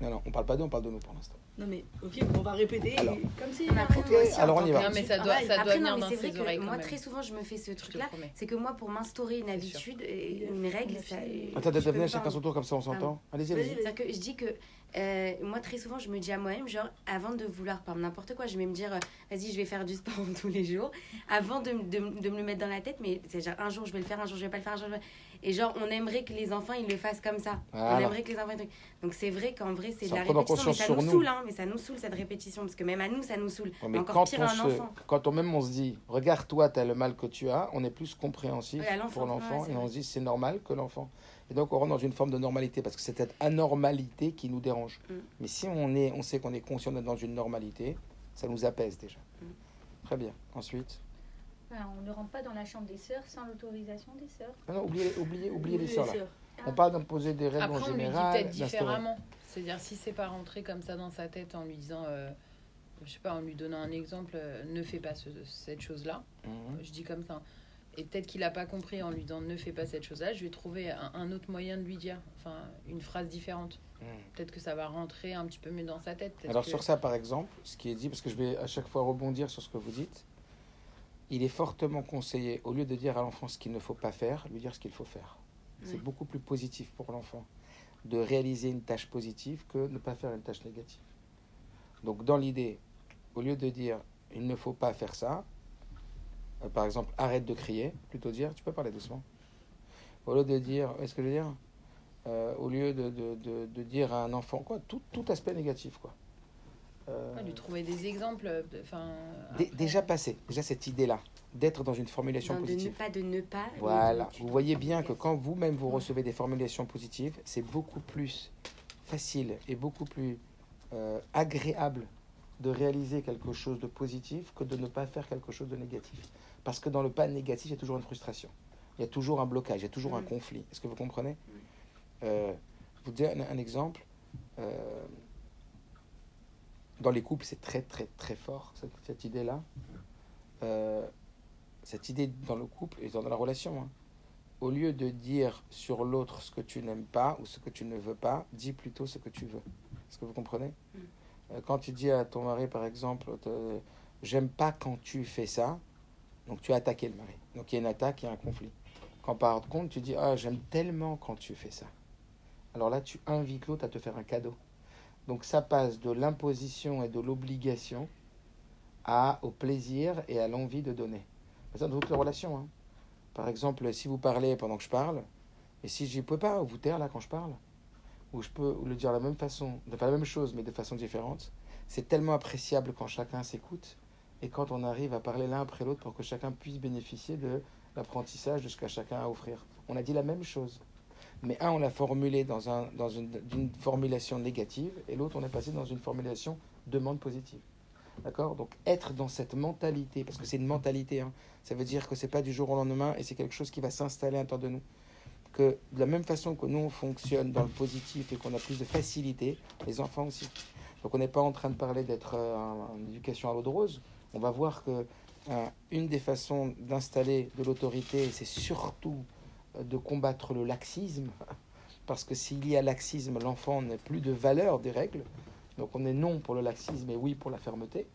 Non, non, on parle pas d'eux, on parle de nous pour l'instant. Non, mais ok, on va répéter Alors. et- comme si. Après, Ok, moi aussi, alors on y va. Non, mais ça doit, Pareil. ça doit Après, venir non, mais dans c'est vrai ses oreilles moi, même. très souvent, je me fais ce truc-là. C'est que moi, pour m'instaurer une habitude, et une règle, ça. Attends, me chacun son tour comme ça on s'entend. Allez-y, Vas-y, allez-y. vas-y. C'est-à-dire que je dis que euh, moi, très souvent, je me dis à moi-même, genre, avant de vouloir, par n'importe quoi, je vais me dire, euh, vas-y, je vais faire du sport *laughs* tous les jours, avant de, de, de me le mettre dans la tête, mais c'est genre, un jour, je vais le faire, un jour, je vais pas le faire, un jour, je vais... Et genre, on aimerait que les enfants, ils le fassent comme ça. On aimerait que les enfants... Donc c'est vrai qu'en vrai, c'est de la répétition, mais ça nous nous. saoule, hein, mais ça nous saoule, cette répétition, parce que même à nous, ça nous saoule. Ouais, mais Encore quand pire on, à un se, enfant. quand on même on se dit, regarde toi, tu as le mal que tu as, on est plus compréhensif Ouais, pour l'enfant ouais, et on se dit c'est normal que l'enfant. Et donc on rentre dans une forme de normalité parce que c'est cette anormalité qui nous dérange. Mm. Mais si on, est, on sait qu'on est conscient d'être dans une normalité, ça nous apaise déjà. Mm. Très bien. Ensuite, Enfin, on ne rentre pas dans la chambre des sœurs sans l'autorisation des sœurs. ah non, oubliez, oubliez, oubliez les sœurs là. sœurs. On parle d'imposer des règles Après, en on lui dit général. peut-être différemment. C'est-à-dire, si c'est pas rentré comme ça dans sa tête en lui disant, euh, je sais pas, en lui donnant un exemple, euh, ne fais pas ce- cette chose-là. Mhm. Je dis comme ça. Et peut-être qu'il n'a pas compris en lui disant ne fais pas cette chose-là. Je vais trouver un, un autre moyen de lui dire, enfin, une phrase différente. Mhm. Peut-être que ça va rentrer un petit peu mieux dans sa tête. Alors que- sur ça, par exemple, ce qui est dit, parce que je vais à chaque fois rebondir sur ce que vous dites, il est fortement conseillé, au lieu de dire à l'enfant ce qu'il ne faut pas faire, lui dire ce qu'il faut faire. C'est beaucoup plus positif pour l'enfant de réaliser une tâche positive que ne pas faire une tâche négative. Donc dans l'idée, au lieu de dire il ne faut pas faire ça, par exemple, arrête de crier, plutôt dire, tu peux parler doucement. Au lieu de dire, est-ce que je veux dire Euh, Au lieu de, de, de, de dire à un enfant, quoi, tout, tout aspect négatif, quoi. Euh, Ouais, lui trouver des exemples. Enfin. après- déjà passé, déjà cette idée-là, d'être dans une formulation Non, de ne positive. pas de ne pas. Voilà, vous voyez bien que quand vous-même vous Ouais. recevez des formulations positives, c'est beaucoup plus facile et beaucoup plus euh, agréable de réaliser quelque chose de positif que de ne pas faire quelque chose de négatif. Parce que dans le pas négatif, il y a toujours une frustration. Il y a toujours un blocage, il y a toujours un Mm. conflit. Est-ce que vous comprenez Euh, Je vous dis un, exemple. Euh, dans les couples, c'est très très très fort, cette, cette idée-là. Euh, cette idée dans le couple et dans la relation. hein. Au lieu de dire sur l'autre ce que tu n'aimes pas ou ce que tu ne veux pas, dis plutôt ce que tu veux. Est-ce que vous comprenez Mm. Euh, Quand tu dis à ton mari, par exemple, j'aime pas quand tu fais ça, donc tu as attaqué le mari. Donc il y a une attaque, il y a un conflit. Quand par contre tu dis, ah, j'aime tellement quand tu fais ça. Alors là, tu invites l'autre à te faire un cadeau. Donc ça passe de l'imposition et de l'obligation à, au plaisir et à l'envie de donner. Ça dans toutes les relations. hein. Par exemple, si vous parlez pendant que je parle, et si je ne peux pas vous taire là quand je parle, ou je peux le dire de la même façon, de pas la même chose, mais de façon différente, c'est tellement appréciable quand chacun s'écoute et quand on arrive à parler l'un après l'autre pour que chacun puisse bénéficier de l'apprentissage de ce qu'a chacun à offrir. On a dit la même chose. Mais un, on l'a formulé dans, un, dans une, formulation négative, et l'autre, on est passé dans une formulation demande positive. D'accord? Donc, être dans cette mentalité, parce que c'est une mentalité, hein, ça veut dire que c'est pas du jour au lendemain, et c'est quelque chose qui va s'installer à l'intérieur de nous. Que de la même façon que nous, on fonctionne dans le positif et qu'on a plus de facilité, les enfants aussi. Donc, on n'est pas en train de parler d'être euh, en, en éducation à l'eau de rose. On va voir que euh, une des façons d'installer de l'autorité, c'est surtout euh, de combattre le laxisme, *laughs* parce que s'il y a laxisme, l'enfant n'a plus de valeur des règles. Donc on est non pour le laxisme et oui pour la fermeté.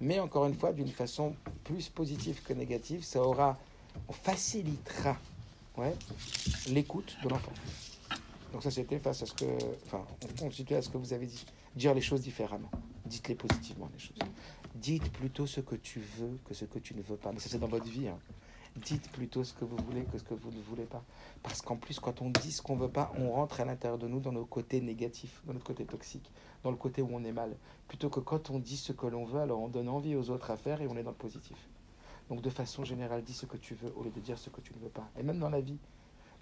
Mais encore une fois, d'une façon plus positive que négative, ça aura, on facilitera l'écoute de l'enfant. Donc ça c'était face à ce que, enfin, on constitue à ce que vous avez dit. Dire les choses différemment. Dites-les positivement les choses. Dites plutôt ce que tu veux que ce que tu ne veux pas. Mais ça c'est dans votre vie. hein. Dites plutôt ce que vous voulez que ce que vous ne voulez pas. Parce qu'en plus, quand on dit ce qu'on veut pas, on rentre à l'intérieur de nous dans nos côtés négatifs, dans notre côté toxique, dans le côté où on est mal. Plutôt que quand on dit ce que l'on veut, alors on donne envie aux autres à faire et on est dans le positif. Donc de façon générale, dis ce que tu veux au lieu de dire ce que tu ne veux pas. Et même dans la vie,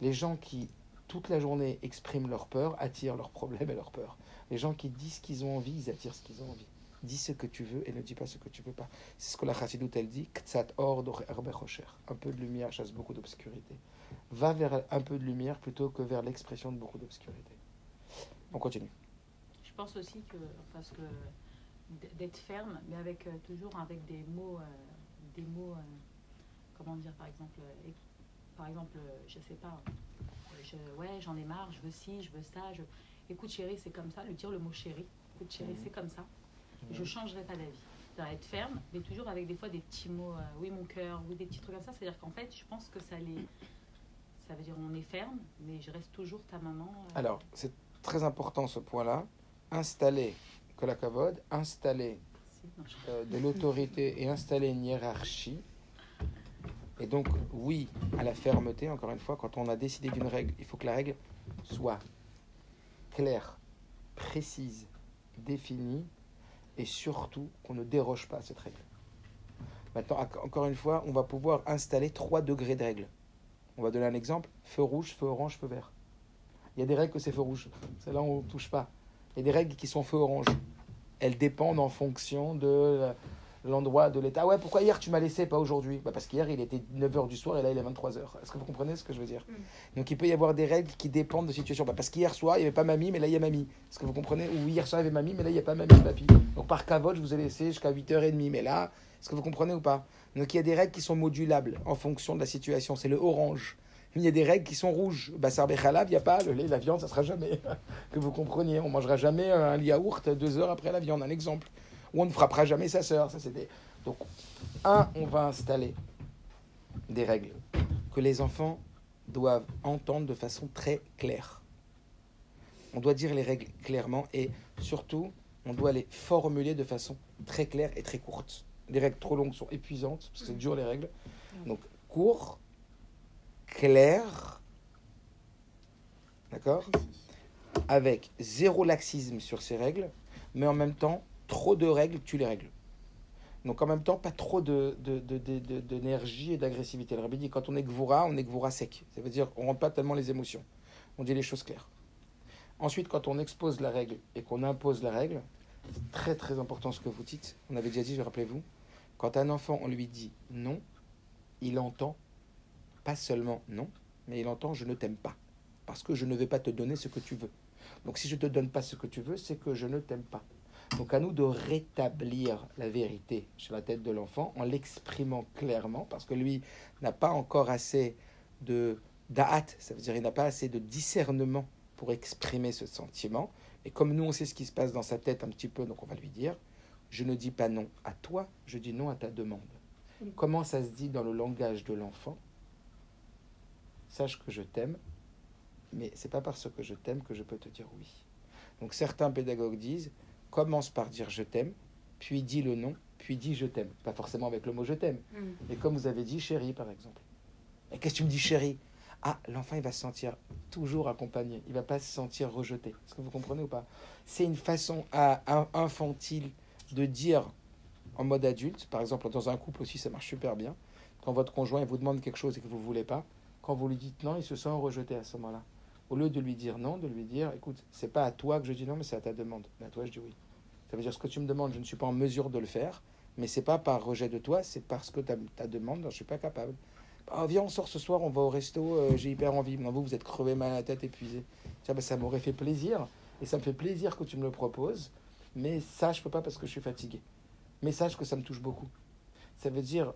les gens qui toute la journée expriment leur peur attirent leurs problèmes et leurs peurs. Les gens qui disent ce qu'ils ont envie, ils attirent ce qu'ils ont envie. Dis ce que tu veux et ne dis pas ce que tu veux pas. C'est ce que la Chassidoute elle dit. Or. Un peu de lumière chasse beaucoup d'obscurité. Va vers un peu de lumière plutôt que vers l'expression de beaucoup d'obscurité. On continue. Je pense aussi que, parce que d'être ferme, mais avec euh, toujours avec des mots, euh, des mots, euh, comment dire, par exemple, euh, par exemple, je sais pas, je, ouais, j'en ai marre, je veux ci, je veux ça, je, écoute chérie, c'est comme ça, lui dire le mot chérie, écoute chérie, Mhm. c'est comme ça, je changerai pas d'avis. C'est-à-dire être ferme, mais toujours avec des fois des petits mots, euh, oui mon cœur, ou des petits trucs comme ça, c'est-à-dire qu'en fait, je pense que ça les, ça veut dire on est ferme, mais je reste toujours ta maman. euh, Alors, c'est très important ce point-là. Installer que la cavode, installer euh, de l'autorité et installer une hiérarchie. Et donc, oui, à la fermeté, encore une fois, quand on a décidé d'une règle, il faut que la règle soit claire, précise, définie, et surtout qu'on ne déroge pas à cette règle. Maintenant, encore une fois, on va pouvoir installer trois degrés de règles. On va donner un exemple feu rouge, feu orange, feu vert. Il y a des règles que c'est feu rouge. C'est là où on ne touche pas. Il y a des règles qui sont feu orange. Elles dépendent en fonction de l'endroit de l'état. Ouais, pourquoi hier tu m'as laissé, pas aujourd'hui? Bah Parce qu'hier il était 9h du soir et là il est 23h. Est-ce que vous comprenez ce que je veux dire? Donc il peut y avoir des règles qui dépendent de situation. Bah, parce qu'hier soir il n'y avait pas mamie, mais là il y a mamie. Est-ce que vous comprenez? Ou hier soir il y avait mamie, mais là il n'y a pas mamie, papy. Donc par cavote, je vous ai laissé jusqu'à 8h30. Mais là, est-ce que vous comprenez ou pas? Donc il y a des règles qui sont modulables en fonction de la situation. C'est le orange. Il y a des règles qui sont rouges. Bah, ça il n'y a pas. Le lait, la viande, ça sera jamais. *laughs* que vous compreniez. On mangera jamais un yaourt deux heures après la viande, un exemple. Ou on ne frappera jamais sa sœur. Ça, c'était. Donc, un, on va installer des règles que les enfants doivent entendre de façon très claire. On doit dire les règles clairement et surtout, on doit les formuler de façon très claire et très courte. Les règles trop longues sont épuisantes, parce que c'est dur les règles. Donc, court, clair, d'accord Avec zéro laxisme sur ces règles, mais en même temps, trop de règles, tu les règles. Donc en même temps, pas trop de, de- d'énergie et d'agressivité. Le rabbi dit, quand on est gvoura, on est gvoura sec. Ça veut dire, on rentre pas tellement les émotions. On dit les choses claires. Ensuite, quand on expose la règle et qu'on impose la règle, c'est très très important ce que vous dites. On avait déjà dit, je rappelez-vous, quand un enfant, on lui dit non, il entend pas seulement non, mais il entend je ne t'aime pas. Parce que je ne vais pas te donner ce que tu veux. Donc si je ne te donne pas ce que tu veux, c'est que je ne t'aime pas. Donc à nous de rétablir la vérité sur la tête de l'enfant en l'exprimant clairement, parce que lui n'a pas encore assez de da'at, ça veut dire il n'a pas assez de discernement pour exprimer ce sentiment. Et comme nous on sait ce qui se passe dans sa tête un petit peu, donc on va lui dire, je ne dis pas non à toi, je dis non à ta demande. Comment ça se dit dans le langage de l'enfant? Sache que je t'aime, mais c'est pas parce que je t'aime que je peux te dire oui. Donc certains pédagogues disent commence par dire je t'aime, puis dis le non, puis dis je t'aime. Pas forcément avec le mot je t'aime, Mm. mais comme vous avez dit chérie par exemple. Et qu'est-ce que tu me dis chérie? Ah, l'enfant il va se sentir toujours accompagné, il va pas se sentir rejeté. Est-ce que vous comprenez ou pas? C'est une façon à- à- infantile de dire en mode adulte, par exemple dans un couple aussi ça marche super bien, quand votre conjoint il vous demande quelque chose et que vous ne voulez pas, quand vous lui dites non, il se sent rejeté à ce moment-là. Au lieu de lui dire non, de lui dire écoute, c'est pas à toi que je dis non, mais c'est à ta demande. Mais à toi, je dis oui. Ça veut dire ce que tu me demandes, je ne suis pas en mesure de le faire, mais c'est pas par rejet de toi, c'est parce que ta, ta demande, je suis pas capable. Ah, viens, on sort ce soir, on va au resto, euh, j'ai hyper envie. Non, vous, vous êtes crevé mal à la tête, épuisé. Ben, ça m'aurait fait plaisir, et ça me fait plaisir que tu me le proposes, mais ça, je peux pas parce que je suis fatigué. Mais sache que ça me touche beaucoup. Ça veut dire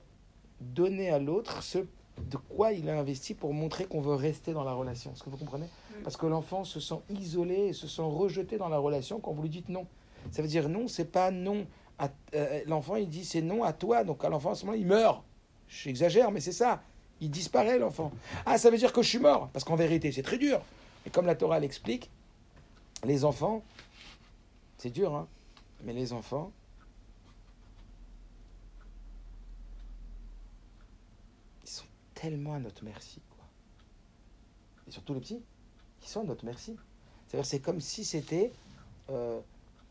donner à l'autre ce de quoi il a investi pour montrer qu'on veut rester dans la relation. Est-ce que vous comprenez Parce que l'enfant se sent isolé et se sent rejeté dans la relation quand vous lui dites non. Ça veut dire non, c'est pas non. à- euh, l'enfant, il dit c'est non à toi. Donc à l'enfant, à ce moment il meurt. J'exagère, mais c'est ça. Il disparaît, l'enfant. Ah, ça veut dire que je suis mort. Parce qu'en vérité, c'est très dur. Et comme la Torah l'explique, les enfants, c'est dur, hein. Mais les enfants, ils sont tellement à notre merci, quoi. Et surtout les petits, ils sont à notre merci. C'est-à-dire, c'est comme si c'était. euh,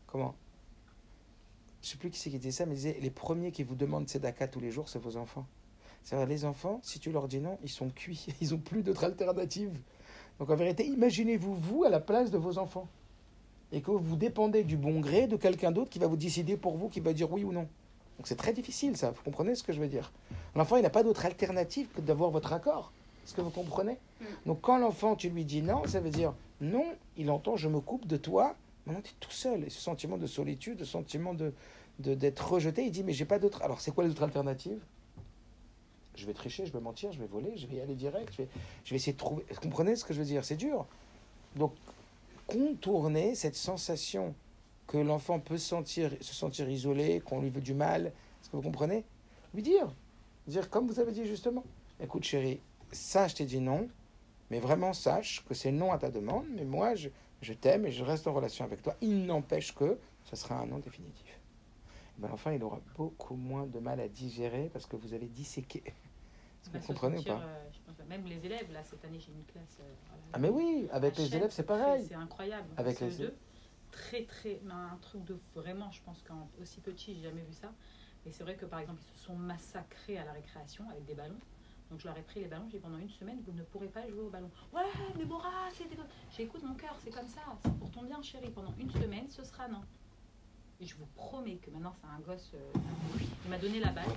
comment? Je sais plus qui c'est qui disait ça, mais disait les premiers qui vous demandent Tzedaka tous les jours, c'est vos enfants. C'est-à-dire, les enfants, si tu leur dis non, ils sont cuits. *laughs* Ils ont plus d'autre alternative. Donc, en vérité, imaginez-vous, vous, à la place de vos enfants. Et que vous dépendez du bon gré de quelqu'un d'autre qui va vous décider pour vous, qui va dire oui ou non. Donc, c'est très difficile, ça. Vous comprenez ce que je veux dire? L'enfant, il n'a pas d'autre alternative que d'avoir votre accord. Est-ce que vous comprenez? Donc, quand l'enfant, tu lui dis non, ça veut dire non, il entend je me coupe de toi. Maintenant, tu es tout seul. Et ce sentiment de solitude, ce sentiment de de- d'être rejeté, il dit mais j'ai pas d'autre. Alors, c'est quoi les autres alternatives? Je vais tricher, je vais mentir, je vais voler, je vais y aller direct, je vais, je vais essayer de trouver. Vous comprenez ce que je veux dire? C'est dur. Donc, contourner cette sensation que l'enfant peut sentir, se sentir isolé, qu'on lui veut du mal. Est-ce que vous comprenez? Lui dire. Dire comme vous avez dit justement. Écoute chérie, ça je t'ai dit non, mais vraiment sache que c'est non à ta demande, mais moi je, je t'aime et je reste en relation avec toi. Il n'empêche que ce sera un non définitif. Ben, l'enfant il aura beaucoup moins de mal à digérer parce que vous avez disséqué. Est-ce que Va vous comprenez ou pas? euh, je pense, Même les élèves, là, cette année, j'ai une classe. euh. Ah mais oui, avec les HM, élèves c'est pareil. C'est incroyable. Avec les- les deux. Très, très. mais Un truc de vraiment, je pense qu'en aussi petit, j'ai jamais vu ça. Et c'est vrai que par exemple, ils se sont massacrés à la récréation avec des ballons. Donc je leur ai pris les ballons, j'ai dit pendant une semaine, vous ne pourrez pas jouer au ballon. Ouais, mais Bora, c'est des... J'écoute mon cœur, c'est comme ça. C'est pour ton bien, chérie. Pendant une semaine, ce sera non. Et je vous promets que maintenant, c'est un gosse. euh, il m'a donné la balle.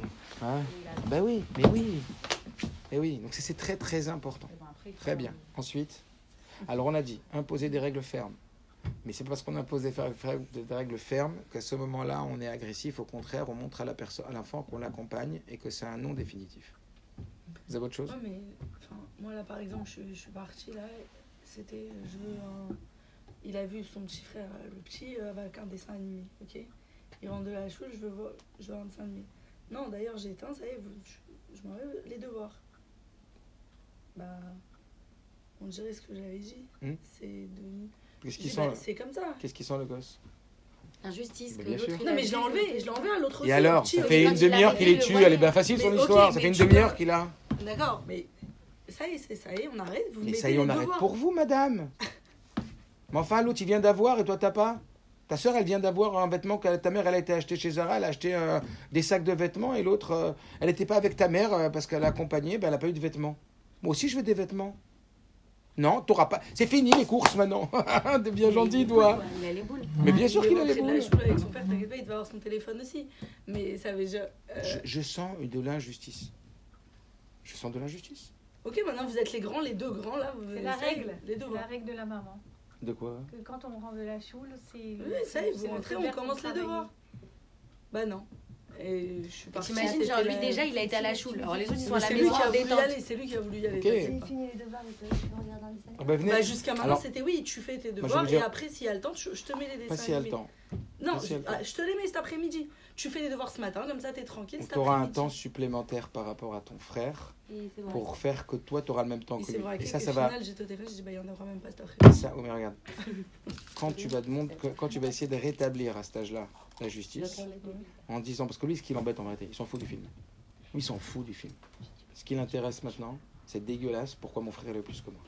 Ah, a- ben oui, mais oui. Et oui, donc c'est- très très important. et bon, après, il faut- Très bien. Ensuite, alors on a dit imposer des règles fermes. Mais c'est parce qu'on impose des, règles fermes qu'à ce moment-là, on est agressif. Au contraire, on montre à la personne, à l'enfant qu'on l'accompagne et que c'est un non définitif. Vous avez autre chose? Ouais, mais moi là par exemple, je, je suis partie là, c'était. Je veux un. Il a vu son petit frère, euh, le petit, euh, avec un dessin animé, ok? Il rentre de la choule, je veux, voir, je veux un dessin animé. Non, d'ailleurs, j'ai éteint, ça y est, vous- je, je m'enlève les devoirs. Bah. On dirait ce que j'avais dit. Hmm? C'est devenu. Qu'est-ce Je qui dis, sent bah, C'est comme ça. Qu'est-ce qui sent le gosse Injustice, Mais que bien l'autre Non, mais je l'ai enlevé, je l'ai enlevé à l'autre aussi. Et alors, ça fait une demi-heure qu'il est voyer. elle est bien facile son histoire, ça fait une demi-heure qu'il a. D'accord, mais ça y est, ça y est, on arrête. Vous Mais ça y est, on arrête devoirs. pour vous, madame. Mais enfin, l'autre, il vient d'avoir et toi, t'as pas? Ta soeur, elle vient d'avoir un vêtement que ta mère, elle a été achetée chez Zara, elle a acheté euh, des sacs de vêtements et l'autre, euh, elle n'était pas avec ta mère euh, parce qu'elle a accompagné, ben, elle n'a pas eu de vêtements. Moi aussi, je veux des vêtements. Non, t'auras pas. C'est fini les courses maintenant. *laughs* T'es bien gentil, toi. Il a les boules. Mais bien sûr Il qu'il a les rentré de la boules. choule avec son père, t'inquiète pas, il devait avoir son téléphone aussi. Mais ça avait déjà. euh, Je, je sens de l'injustice. Je sens de l'injustice. Ok, maintenant vous êtes les grands, les deux grands là. C'est la règle. Les deux C'est la règle de la maman. De quoi? Que quand on rentre de la choule, c'est. Oui, ça y est, vous rentrez, on commence les devoirs. Bah non. Et je suis partie. T'imagines, genre lui la- déjà, il a été à la choule. Alors les autres, ils sont à la C'est lui maison qui a en voulu y détente. aller, c'est lui qui a voulu y aller. Ok. t'inquiète J'ai pas. fini les devoirs et toi, tu peux regarder un dessin Ah venez. Bah jusqu'à maintenant c'était oui, tu fais tes je devoirs et dire- après s'il y a le temps, je, je te mets les dessins. Pas si elle a le animés. temps. Non, je, temps. ah, je te les mets cet après-midi. Tu fais les devoirs ce matin, comme ça t'es tranquille. Tu auras un temps supplémentaire par rapport à ton frère pour faire que toi, tu auras le même temps que c'est lui. vrai Et que ça, au ça va. final, j'étais au téléphone, j'ai dit bah il y en aura même pas cet Et après-midi. ça, oh, mais regarde. *laughs* Quand tu vas essayer de rétablir à cet âge-là la justice, en disant, parce que lui, ce qui l'embête en vérité, il s'en fout du film. Il s'en fout du film. Ce qui l'intéresse maintenant, c'est dégueulasse. Pourquoi mon frère est le plus que moi?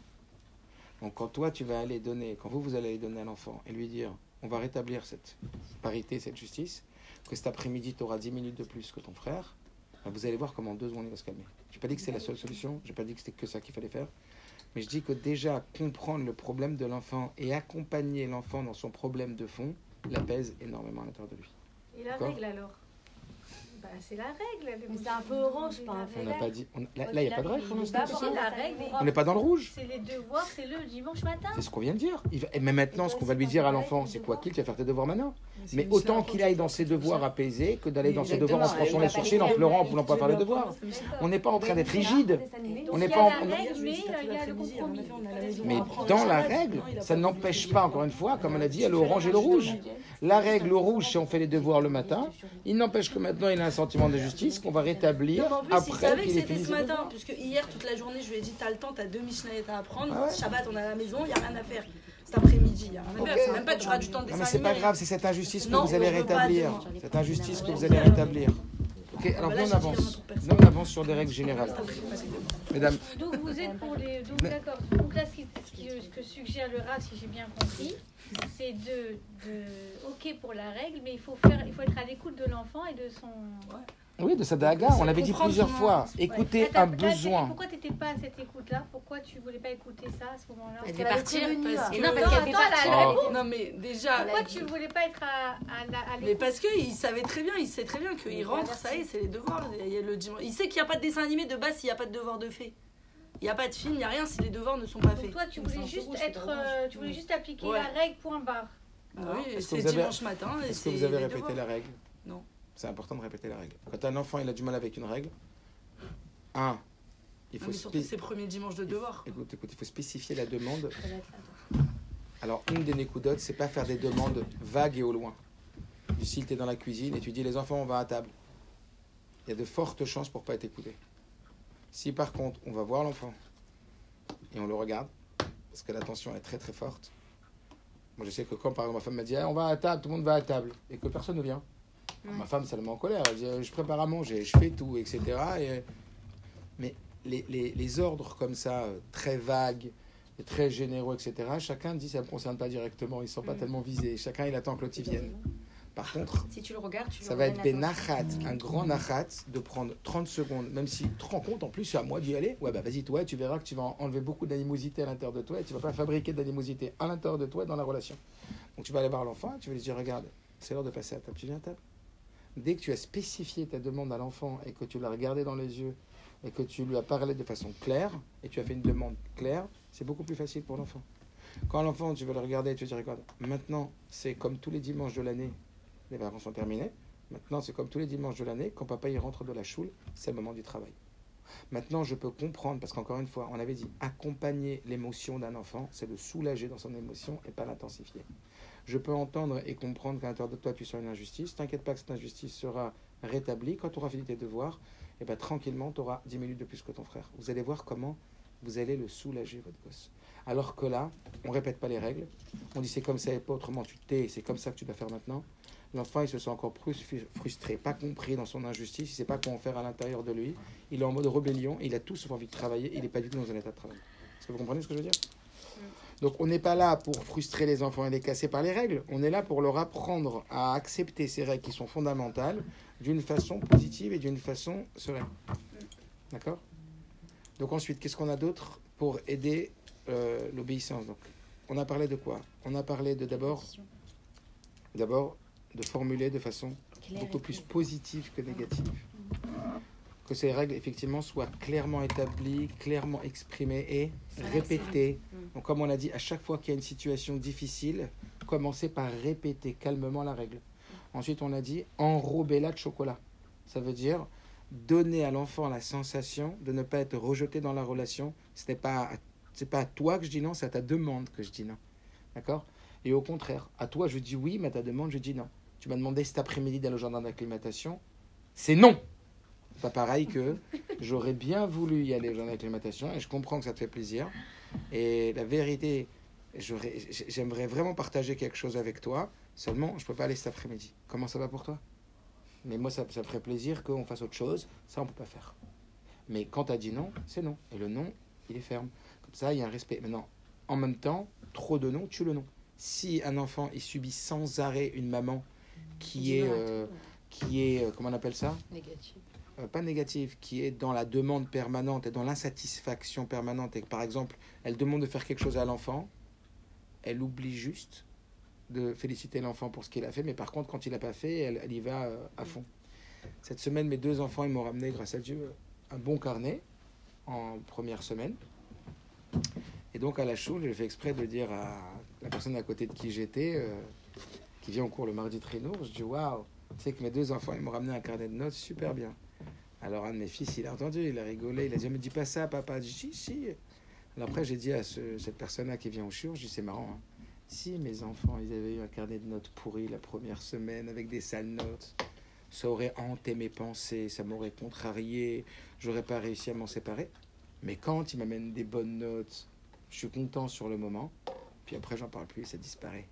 Donc, quand toi, tu vas aller donner, quand vous, vous allez donner à l'enfant et lui dire, on va rétablir cette parité, cette justice, que cet après-midi, tu auras 10 minutes de plus que ton frère, ben, vous allez voir comment en deux secondes il va se calmer. Je n'ai pas dit que c'est la seule solution, je n'ai pas dit que c'était que ça qu'il fallait faire. Mais je dis que déjà, comprendre le problème de l'enfant et accompagner l'enfant dans son problème de fond l'apaise énormément à l'intérieur de lui. Et la règle alors? Bah, c'est la règle. Mais c'est un peu orange, pas un On n'a vert. pas dit. on- Là, il n'y a pas de règle pour l'instant. Si, la règle, On n'est pas dans le rouge. c'est les devoirs, c'est le dimanche matin. C'est ce qu'on vient de dire. Et même maintenant, ce qu'on va lui dire à l'enfant, c'est quoi qu'il, tu vas faire tes devoirs maintenant. Mais autant qu'il aille dans ses devoirs apaisés que d'aller dans ses devoirs en se il les sourcils, en pleurant, en voulant pas faire les devoirs. On n'est pas en train d'être rigide. On n'est pas en- mais dans la règle, ça n'empêche pas, encore une fois, comme on a dit, il y a le orange et le rouge. La règle, le rouge, si on fait les devoirs le matin, il n'empêche que maintenant il a un sentiment d'injustice qu'on va rétablir Non, en plus, il après savait que c'était ce matin, puisque hier, toute la journée, je lui ai dit T'as le temps, t'as deux Michenettes à apprendre. Ah ouais Shabbat, on est à la maison, il n'y a rien à faire. Cet après-midi, il n'y a rien à Ok. faire. C'est même pas tu auras du temps de Non, dessin mais c'est pas grave, c'est cette injustice que Non, vous allez rétablir. Cette injustice que vous allez rétablir. Ok, alors là, on avance. Viens, on avance sur des règles générales. Mesdames, Donc vous êtes pour les. Donc d'accord. Donc là, ce, que suggère le rat, si j'ai bien compris, c'est de, de. Ok pour la règle, mais il faut faire, il faut être à l'écoute de l'enfant et de son. oui, de sa daga, on l'avait dit plusieurs fois. Ouais. Là, t'as- un besoin. Pourquoi tu n'étais pas à cette écoute-là? Pourquoi tu voulais pas écouter ça à ce moment-là? Elle avait partir. parce- hein. Et Non, parce qu'elle était partie. Oh. Non, mais déjà. Pourquoi tu voulais pas être à, à, à Mais l'écoute? parce qu'il savait très bien, il sait très bien qu'il rentre, ça y est, c'est les devoirs. Il, y a le dimanche. il sait qu'il n'y a pas de dessin animé de base s'il n'y a pas de devoir de fait. Il n'y a pas de film, il n'y a rien si les devoirs ne sont pas Donc faits. toi, tu voulais juste rouge, être, euh, tu voulais juste appliquer Ouais. la règle point barre. Ah oui, c'est avez- dimanche matin Est-ce que vous avez répété devoirs. la règle Non. C'est important de répéter la règle. Quand un enfant il a du mal avec une règle, un, il Non, faut, mais surtout spé- ces premiers dimanches de devoirs. écoute, écoute, il faut spécifier la demande. Alors, une des nécoudotes, c'est pas faire des demandes vagues et au loin. Du style, tu es dans la cuisine et tu dis les enfants, on va à table. Il y a de fortes chances pour pas être écouté. Si par contre, on va voir l'enfant et on le regarde, parce que l'attention est très très forte. Moi, je sais que quand par exemple ma femme m'a dit Ah, on va à table, tout le monde va à table, et que personne ne vient. Ma femme, ça le met en colère. Elle dit Je prépare à manger, je fais tout, etc. Et- Mais les, les- les ordres comme ça, très vagues, très généraux, etc., chacun dit Ça ne me concerne pas directement, ils ne sont pas Mm. tellement visés. Chacun, il attend que l'autre y vienne. Par contre, Si tu le regardes, tu ça va être redonnes ben l'attention. nachat, un grand nachat, de prendre 30 secondes, même si tu te rends compte, en plus, c'est à moi d'y aller. Ouais, bah vas-y, toi, tu verras que tu vas enlever beaucoup d'animosité à l'intérieur de toi et tu vas pas fabriquer d'animosité à l'intérieur de toi dans la relation. Donc tu vas aller voir l'enfant et tu vas lui dire Regarde, c'est l'heure de passer à table, tu viens à table. Dès que tu as spécifié ta demande à l'enfant et que tu l'as regardé dans les yeux et que tu lui as parlé de façon claire et tu as fait une demande claire, c'est beaucoup plus facile pour l'enfant. Quand l'enfant, tu vas le regarder et tu vas dire Regarde, maintenant, c'est comme tous les dimanches de l'année, les vacances sont terminées. Maintenant, c'est comme tous les dimanches de l'année, quand papa il rentre de la choule, c'est le moment du travail. Maintenant, je peux comprendre, parce qu'encore une fois, on avait dit accompagner l'émotion d'un enfant, c'est le soulager dans son émotion et pas l'intensifier. Je peux entendre et comprendre qu'à l'intérieur de toi, tu sens une injustice. T'inquiète pas que cette injustice sera rétablie. Quand tu auras fini tes devoirs, et ben, tranquillement, tu auras 10 minutes de plus que ton frère. Vous allez voir comment vous allez le soulager, votre gosse. Alors que là, on répète pas les règles. On dit c'est comme ça et pas autrement, tu t'es, c'est comme ça que tu dois faire maintenant. L'enfant, il se sent encore plus frustré, pas compris dans son injustice, il sait pas comment faire à l'intérieur de lui. Il est en mode rébellion, il a tout sauf envie de travailler, il n'est pas du tout dans un état de travail. Est-ce que vous comprenez ce que je veux dire? Donc on n'est pas là pour frustrer les enfants et les casser par les règles, on est là pour leur apprendre à accepter ces règles qui sont fondamentales d'une façon positive et d'une façon sereine. D'accord? Donc ensuite, qu'est-ce qu'on a d'autre pour aider euh, l'obéissance Donc, on a parlé de quoi? On a parlé de d'abord, d'abord de formuler de façon beaucoup plus positive que négative. Que ces règles, effectivement, soient clairement établies, clairement exprimées et répétées. Mm. Donc, comme on l'a dit, à chaque fois qu'il y a une situation difficile, commencez par répéter calmement la règle. Ensuite, on a dit enrober-la de chocolat. Ça veut dire donner à l'enfant la sensation de ne pas être rejeté dans la relation. Ce n'est pas, pas à toi que je dis non, c'est à ta demande que je dis non. D'accord? Et au contraire, à toi je dis oui, mais à ta demande je dis non. Tu m'as demandé cet après-midi d'aller au jardin d'acclimatation. C'est non Pas pareil que j'aurais bien voulu y aller au jardin d'acclimatation et je comprends que ça te fait plaisir. Et la vérité, j'aimerais vraiment partager quelque chose avec toi. Seulement, je peux pas aller cet après-midi. Comment ça va pour toi? Mais moi, ça, me ferait plaisir qu'on fasse autre chose. Ça, on peut pas faire. Mais quand tu as dit non, c'est non. Et le non, il est ferme. Comme ça, il y a un respect. Maintenant, en même temps, trop de non tue le non. Si un enfant il subit sans arrêt une maman qui est, euh, qui est, euh, comment on appelle ça? Négatif. Euh, Pas négative, qui est dans la demande permanente et dans l'insatisfaction permanente. Et que, par exemple, elle demande de faire quelque chose à l'enfant, elle oublie juste de féliciter l'enfant pour ce qu'il a fait, mais par contre, quand il n'a pas fait, elle, elle y va euh, à fond. Cette semaine, mes deux enfants, ils m'ont ramené, grâce à Dieu, un bon carnet en première semaine. Et donc, à la choule, j'ai fait exprès de dire à la personne à côté de qui j'étais, euh, qui vient au cours le mardi très lourd, je dis Waouh, tu sais que mes deux enfants, ils m'ont ramené un carnet de notes super bien. Alors, un de mes fils, il a entendu, il a rigolé, il a dit Ne me dis pas ça, papa. Je dis Si, si. Alors, après, j'ai dit à ce- cette personne-là qui vient au chiour, je dis C'est marrant, hein. Si mes enfants, ils avaient eu un carnet de notes pourri la première semaine avec des sales notes, ça aurait hanté mes pensées, ça m'aurait contrarié, j'aurais pas réussi à m'en séparer. Mais quand ils m'amènent des bonnes notes, je suis content sur le moment, puis après j'en parle plus, ça disparaît.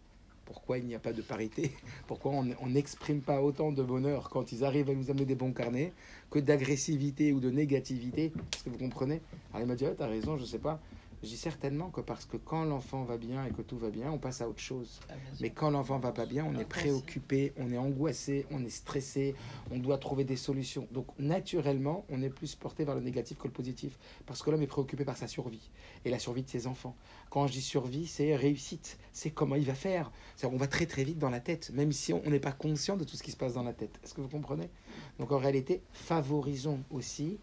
Pourquoi il n'y a pas de parité *laughs* Pourquoi on n'exprime pas autant de bonheur quand ils arrivent à nous amener des bons carnets que d'agressivité ou de négativité Est-ce que vous comprenez? Alors il m'a dit, t'as raison, je sais pas. Je dis certainement que parce que quand l'enfant va bien et que tout va bien, on passe à autre chose. Ah. Mais quand l'enfant va pas bien, on est préoccupé, on est angoissé, on est stressé, on doit trouver des solutions. Donc naturellement, on est plus porté vers le négatif que le positif. Parce que l'homme est préoccupé par sa survie et la survie de ses enfants. Quand je dis survie, c'est réussite, c'est comment il va faire. On va très très vite dans la tête, même si on n'est pas conscient de tout ce qui se passe dans la tête. Est-ce que vous comprenez? Donc en réalité, favorisons aussi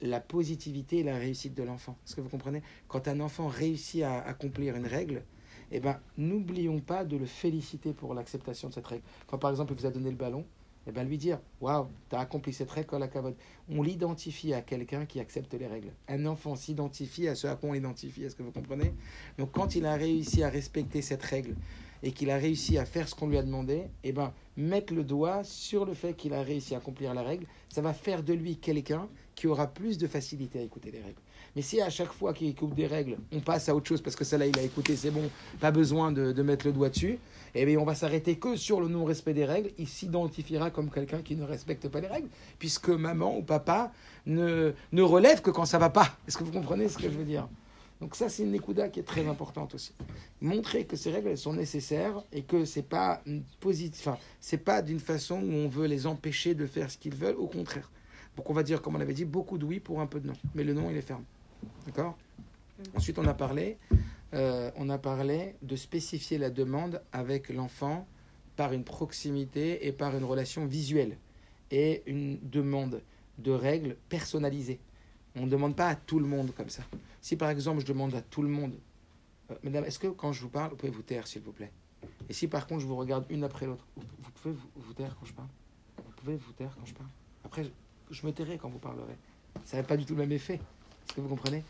la positivité et la réussite de l'enfant. Est-ce que vous comprenez? Quand un enfant réussit à accomplir une règle, eh ben, n'oublions pas de le féliciter pour l'acceptation de cette règle. Quand par exemple il vous a donné le ballon, eh ben, lui dire Waouh, tu as accompli cette règle, la cavote. On l'identifie à quelqu'un qui accepte les règles. Un enfant s'identifie à ce à quoi on l'identifie. Est-ce que vous comprenez? Donc quand il a réussi à respecter cette règle et qu'il a réussi à faire ce qu'on lui a demandé, eh ben, mettre le doigt sur le fait qu'il a réussi à accomplir la règle, ça va faire de lui quelqu'un qui aura plus de facilité à écouter les règles. Mais si à chaque fois qu'il écoute des règles, on passe à autre chose parce que celle-là il a écouté, c'est bon, pas besoin de, mettre le doigt dessus, eh bien on va s'arrêter que sur le non-respect des règles. Il s'identifiera comme quelqu'un qui ne respecte pas les règles, puisque maman ou papa ne, ne relève que quand ça va pas. Est-ce que vous comprenez ce que je veux dire? Donc ça c'est une écouda qui est très importante aussi. Montrer que ces règles elles sont nécessaires et que c'est pas une posit- enfin, c'est pas d'une façon où on veut les empêcher de faire ce qu'ils veulent, au contraire. Donc on va dire, comme on avait dit, beaucoup de oui pour un peu de non. Mais le non, il est ferme. D'accord? Ensuite, on a parlé, euh, on a parlé de spécifier la demande avec l'enfant par une proximité et par une relation visuelle et une demande de règles personnalisées. On ne demande pas à tout le monde comme ça. Si par exemple je demande à tout le monde, euh, Madame, est-ce que quand je vous parle, vous pouvez vous taire s'il vous plaît? Et si par contre je vous regarde une après l'autre, vous vous pouvez vous, vous taire quand je parle? Vous pouvez vous taire quand je parle? Après, je, je me tairai quand vous parlerez. Ça n'a pas du tout le même effet. Est-ce que vous comprenez?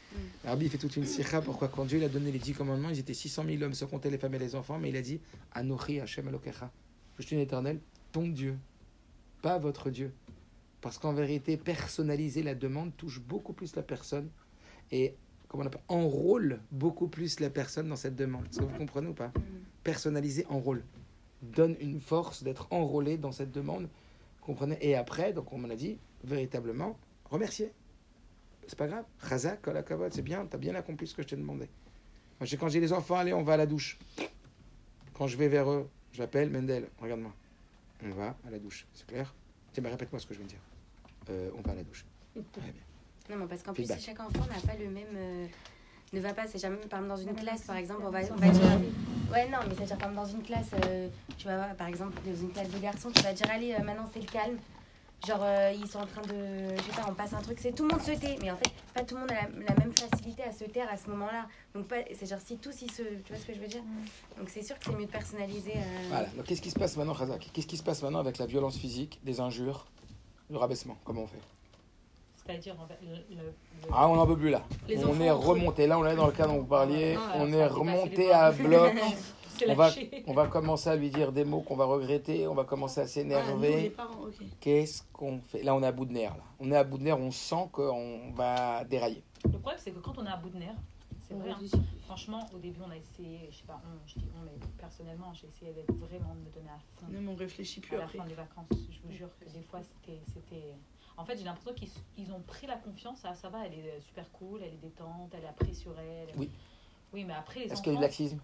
Rabbi fait toute une sikha. Pourquoi Quand Dieu il a donné les dix commandements, ils étaient 600 000 hommes, sans compter les femmes et les enfants, mais il a dit Anochi Hashem Elokecha. Je suis un éternel, ton Dieu, pas votre Dieu. Parce qu'en vérité, personnaliser la demande touche beaucoup plus la personne. Et comment on appelle, enrôle beaucoup plus la personne dans cette demande. Est-ce que vous comprenez ou pas? Personnaliser, enrôle. Donne une force d'être enrôlé dans cette demande. Vous comprenez? Et après, donc on m'a dit, véritablement, remercier. C'est pas grave. Hakavod, c'est bien, t'as bien accompli ce que je t'ai demandé. Moi, quand j'ai les enfants, allez, on va à la douche. Quand je vais vers eux, j'appelle Mendel, regarde-moi. On va à la douche, c'est clair? Tiens, mais répète-moi ce que je viens de dire. Euh, on va à la douche. *laughs* Très bien. Non, mais parce qu'en plus, chaque enfant n'a pas le même. euh, ne va pas, c'est jamais, par exemple, dans une classe, par exemple, on va, on va dire. Ouais, non, mais c'est-à-dire, comme dans une classe, euh, tu vas voir, par exemple, dans une classe de garçons, tu vas dire, allez, euh, maintenant c'est le calme. Genre, euh, ils sont en train de. Je sais pas, on passe un truc, c'est tout le monde se tait. Mais en fait, pas tout le monde a la, la même facilité à se taire à ce moment-là. Donc, pas- c'est genre, si tous ils se. Tu vois ce que je veux dire? Donc, c'est sûr que c'est mieux de personnaliser. euh, Voilà. Donc, qu'est-ce qui se passe maintenant, Khazak? Qu'est-ce qui se passe maintenant avec la violence physique, des injures, le rabaissement Comment on fait C'est-à-dire, en fait, le, le- le- Ah, on n'en peut plus là. Les on est remonté. Là, on est dans le cas dont vous parliez. Ah, on est remonté à bloc. *laughs* On va, on va commencer à lui dire des mots qu'on va regretter. On va commencer à Ah, s'énerver. ok. Qu'est-ce qu'on fait? Là, on est à bout de nerfs. Là. On est à bout de nerfs. On sent qu'on va dérailler. Le problème, c'est que quand on est à bout de nerfs, c'est vrai, hein, franchement, au début, on a essayé, je sais pas, on, je dis on, mais personnellement, j'ai essayé d'être vraiment de me donner à fond. Même on réfléchit plus à la fin des vacances. Je vous jure que des fois, c'était. c'était... En fait, j'ai l'impression qu'ils ils ont pris la confiance. Ah, ça va, elle est super cool, elle est détente, elle a pris sur elle. Oui. Oui, mais après, les Est-ce qu'il y a eu de laxisme?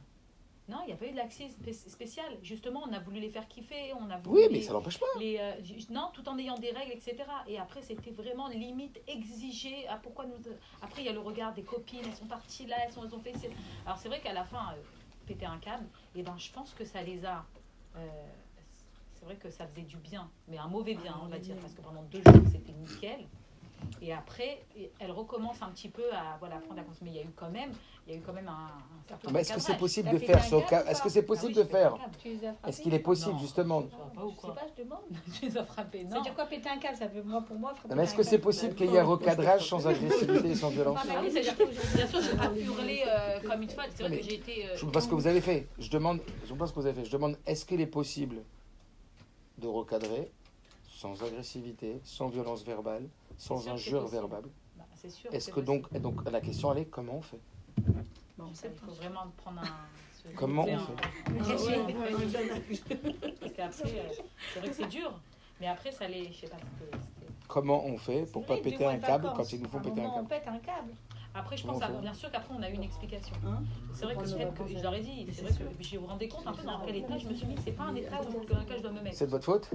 Non, il n'y a pas eu de spé- spécial. Justement, on a voulu les faire kiffer, on a voulu. Oui, mais les- ça l'empêche pas. les, euh, non, tout en ayant des règles, etc. Et après, c'était vraiment limite exigé. Ah, pourquoi nous... Après, il y a le regard des copines, elles sont parties là, elles, sont, elles ont fait. Alors, c'est vrai qu'à la fin, euh, péter un câble, et ben, je pense que ça les a. euh, c'est vrai que ça faisait du bien, mais un mauvais bien, on va dire, parce que pendant deux jours, c'était nickel. Et après, elle recommence un petit peu à voilà, prendre la conscience. Mais il y a eu quand même, il y a eu quand même un, un certain. Mais est-ce que c'est possible de faire ce Est-ce que c'est Ah oui, possible j'ai de faire câble. Tu les as frappés Est-ce qu'il est possible Non. justement Je sais quoi pas, je demande. *laughs* Tu les as frappés, non C'est-à-dire quoi péter un câble Ça fait moi pour moi. frapper Mais est-ce que c'est possible qu'il y ait un recadrage sans agressivité et sans violence? Ah oui, c'est-à-dire que, bien sûr, je vais pas hurler euh, comme une folle. C'est vrai que j'ai été. euh, Je ne sais pas ce que vous avez fait. Je demande, je sais pas ce que vous avez fait. Je demande, est-ce qu'il est possible de recadrer sans agressivité, sans violence verbale, sans injure verbale bah, c'est sûr. Est-ce que donc, possible. donc la question elle est comment on fait? Bon, on sait Il faut vraiment prendre un. *laughs* Comment on fait? Ah. *laughs* Parce qu'après, euh, c'est vrai que c'est dur. Mais après, ça les. Je sais pas. c'était- c'était- Comment on fait pour pas péter un câble quand ils nous font péter un câble On pète un câble. Après, je pense, à- bien sûr qu'après, on a eu une explication. Hein? C'est vrai que peut-être je leur ai dit, c'est vrai que je vous rendez compte un peu dans quel état je me suis mis. C'est pas un état où- dans lequel je dois me mettre. C'est de votre faute?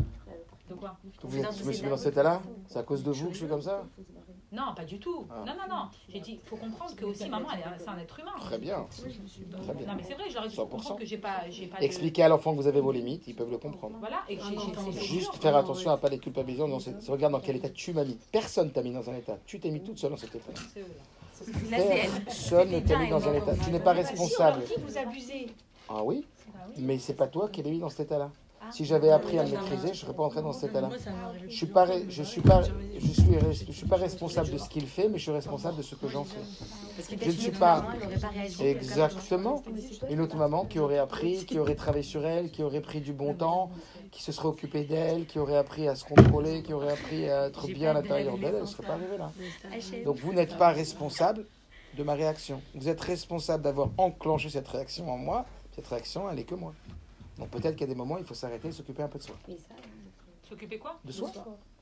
De quoi que vous êtes- Je me suis mis dans cet état-là C'est à cause de vous que je suis comme ça Non, pas du tout. Ah. Non, non, non. J'ai dit, il faut comprendre que aussi maman, elle est- c'est un être humain. Très bien. Oui, je me suis pas. Très bien. Non, mais c'est vrai, je leur ai dit, il faut 100%. comprendre que j'ai pas, j'ai pas de- Expliquez à l'enfant que vous avez vos limites, ils peuvent le comprendre. Voilà, et que j'ai- j'ai- c'est Juste dur. faire attention à pas les culpabiliser c'est- regarde dans quel état tu m'as mis. Personne t'a mis dans un état. Tu t'es mis toute seule dans cet état. C'est eux, là. Là, c'est elle. Personne ne t'a mis dans un état. Tu n'es pas responsable. Si on leur dit que vous abusez. Ah oui, Bah oui. mais c'est pas toi qui l'as mis dans cet état-là. Si j'avais appris à me maîtriser, je serais pas entré dans cet état-là. Je suis pas, re- je suis pas, je suis, res- je suis pas responsable de ce qu'il fait, mais je suis responsable de ce que j'en fais. Je ne suis pas-. Exactement. Une autre maman qui aurait appris, qui aurait travaillé sur elle, qui aurait pris du bon temps, qui se serait occupée d'elle, qui aurait appris à se contrôler, qui aurait appris à être bien à l'intérieur d'elle, elle ne serait pas arrivée là. Donc vous n'êtes pas responsable de ma réaction. Vous êtes responsable d'avoir enclenché cette réaction en moi. Cette réaction, elle est que moi. Donc peut-être qu'à des moments, il faut s'arrêter et s'occuper un peu de soi. S'occuper quoi? De soi.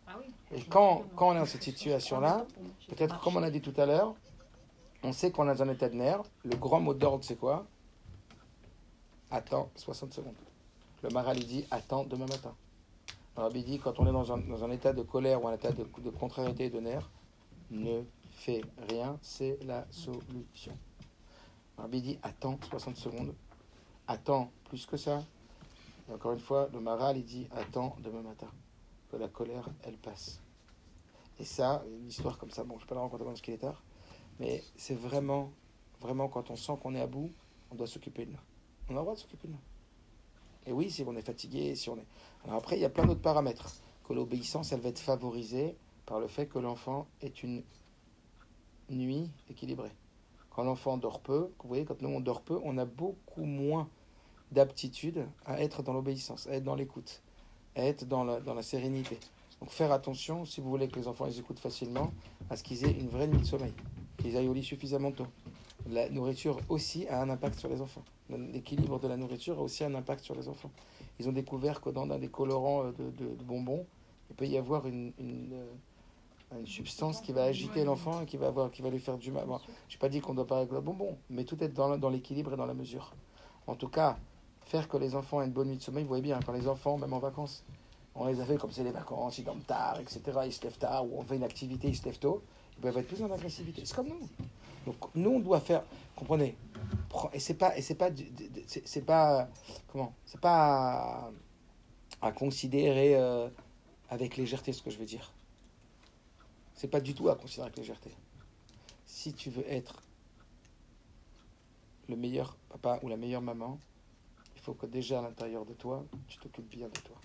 Ah oui. Et quand, quand on est dans cette situation-là, peut-être comme on a dit tout à l'heure, on sait qu'on est dans un état de nerf. Le grand mot d'ordre, c'est quoi? Attends 60 secondes. Le Maral, il dit attends demain matin. Le Rabbi dit quand on est dans un, dans un état de colère ou un état de, de contrariété et de nerf, ne fais rien, c'est la solution. Le Rabbi dit attends 60 secondes. Attends plus que ça. Et encore une fois, le Maral, il dit attends demain matin. Que la colère, elle passe. Et ça, une histoire comme ça, bon, je ne vais pas la raconter parce qu'il est tard, mais c'est vraiment, vraiment quand on sent qu'on est à bout, on doit s'occuper de nous. On a le droit de s'occuper de nous. Et oui, si on est fatigué, si on est. Alors après, il y a plein d'autres paramètres. Que l'obéissance, elle va être favorisée par le fait que l'enfant ait une nuit équilibrée. Quand l'enfant dort peu, vous voyez, quand nous on dort peu, on a beaucoup moins d'aptitude à être dans l'obéissance, à être dans l'écoute, à être dans la, dans la sérénité. Donc faire attention, si vous voulez que les enfants les écoutent facilement, à ce qu'ils aient une vraie nuit de sommeil, qu'ils aillent au lit suffisamment tôt, La nourriture aussi a un impact sur les enfants. L'équilibre de la nourriture a aussi un impact sur les enfants. Ils ont découvert que dans, dans des colorants euh, de, bonbons, il peut y avoir une, euh, une substance qui va agiter l'enfant et qui va, avoir, qui va lui faire du mal. Bon, je n'ai pas dit qu'on doit pas avec le bonbon, mais tout est dans, dans l'équilibre et dans la mesure. En tout cas, faire que les enfants aient une bonne nuit de sommeil, vous voyez bien, quand les enfants, même en vacances, on les a fait comme c'est les vacances, ils dorment tard, etc., ils se lèvent tard, ou on fait une activité, ils se lèvent tôt, ils peuvent être plus en agressivité. C'est comme nous. Donc nous, on doit faire, comprenez, Pre- et c'est pas, et c'est pas, c'est pas, comment, c'est pas à, considérer euh, avec légèreté ce que je veux dire. C'est pas du tout à considérer avec légèreté. Si tu veux être le meilleur papa ou la meilleure maman, faut que déjà à l'intérieur de toi, tu t'occupes bien de toi.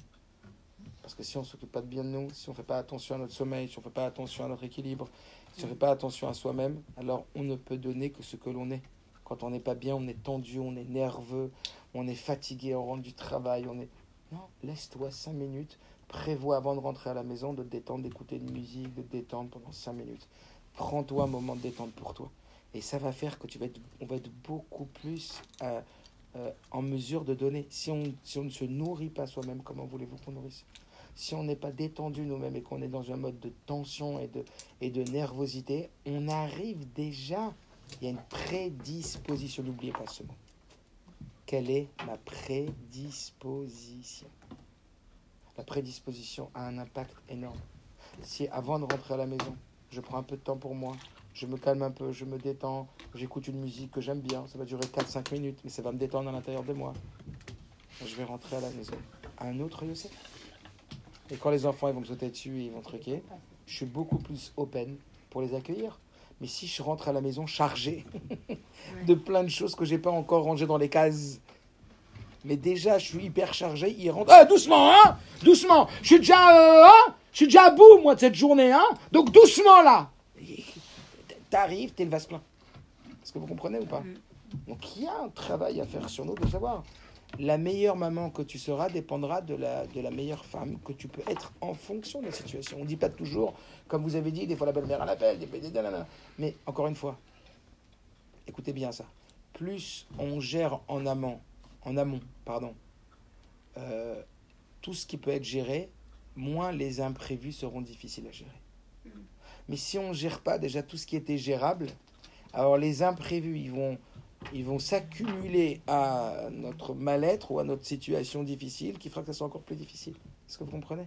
Parce que si on ne s'occupe pas de bien de nous, si on ne fait pas attention à notre sommeil, si on ne fait pas attention à notre équilibre, si on ne fait pas attention à soi-même, alors on ne peut donner que ce que l'on est. Quand on n'est pas bien, on est tendu, on est nerveux, on est fatigué, on rentre du travail, on est... Non, laisse-toi cinq minutes, prévois avant de rentrer à la maison de te détendre, d'écouter une musique, de te détendre pendant cinq minutes. Prends-toi un moment de détente pour toi. Et ça va faire que tu vas être, on va être beaucoup plus euh, euh, en mesure de donner. Si on, si on ne se nourrit pas soi-même, comment voulez-vous qu'on nourrisse? Si on n'est pas détendu nous-mêmes et qu'on est dans un mode de tension et de, et de nervosité, on arrive déjà. Il y a une prédisposition. N'oubliez pas ce mot. Quelle est ma prédisposition? La prédisposition a un impact énorme. Si avant de rentrer à la maison, je prends un peu de temps pour moi, je me calme un peu, je me détends, j'écoute une musique que j'aime bien, ça va durer 4-5 minutes, mais ça va me détendre à l'intérieur de moi. Je vais rentrer à la maison. Un autre Youssef? Et quand les enfants ils vont me sauter dessus et ils vont truquer, je suis beaucoup plus open pour les accueillir. Mais si je rentre à la maison chargé *laughs* de plein de choses que j'ai pas encore rangées dans les cases, mais déjà je suis hyper chargé, ils rentrent. Ah, doucement, hein? Doucement Je suis déjà, euh, hein? Je suis déjà à bout, moi, de cette journée, hein? Donc doucement, là T'arrives, t'es le vase plein. Est-ce que vous comprenez ou pas Donc il y a un travail à faire sur nous de savoir. La meilleure maman que tu seras dépendra de la, de la meilleure femme que tu peux être en fonction de la situation. On ne dit pas toujours, comme vous avez dit, des fois la belle-mère à l'appel, des, mais encore une fois, écoutez bien ça. Plus on gère en amont, en amont, pardon, euh, tout ce qui peut être géré, moins les imprévus seront difficiles à gérer. Mais si on ne gère pas déjà tout ce qui était gérable, alors les imprévus, ils vont, ils vont s'accumuler à notre mal-être ou à notre situation difficile qui fera que ça soit encore plus difficile. Est-ce que vous comprenez?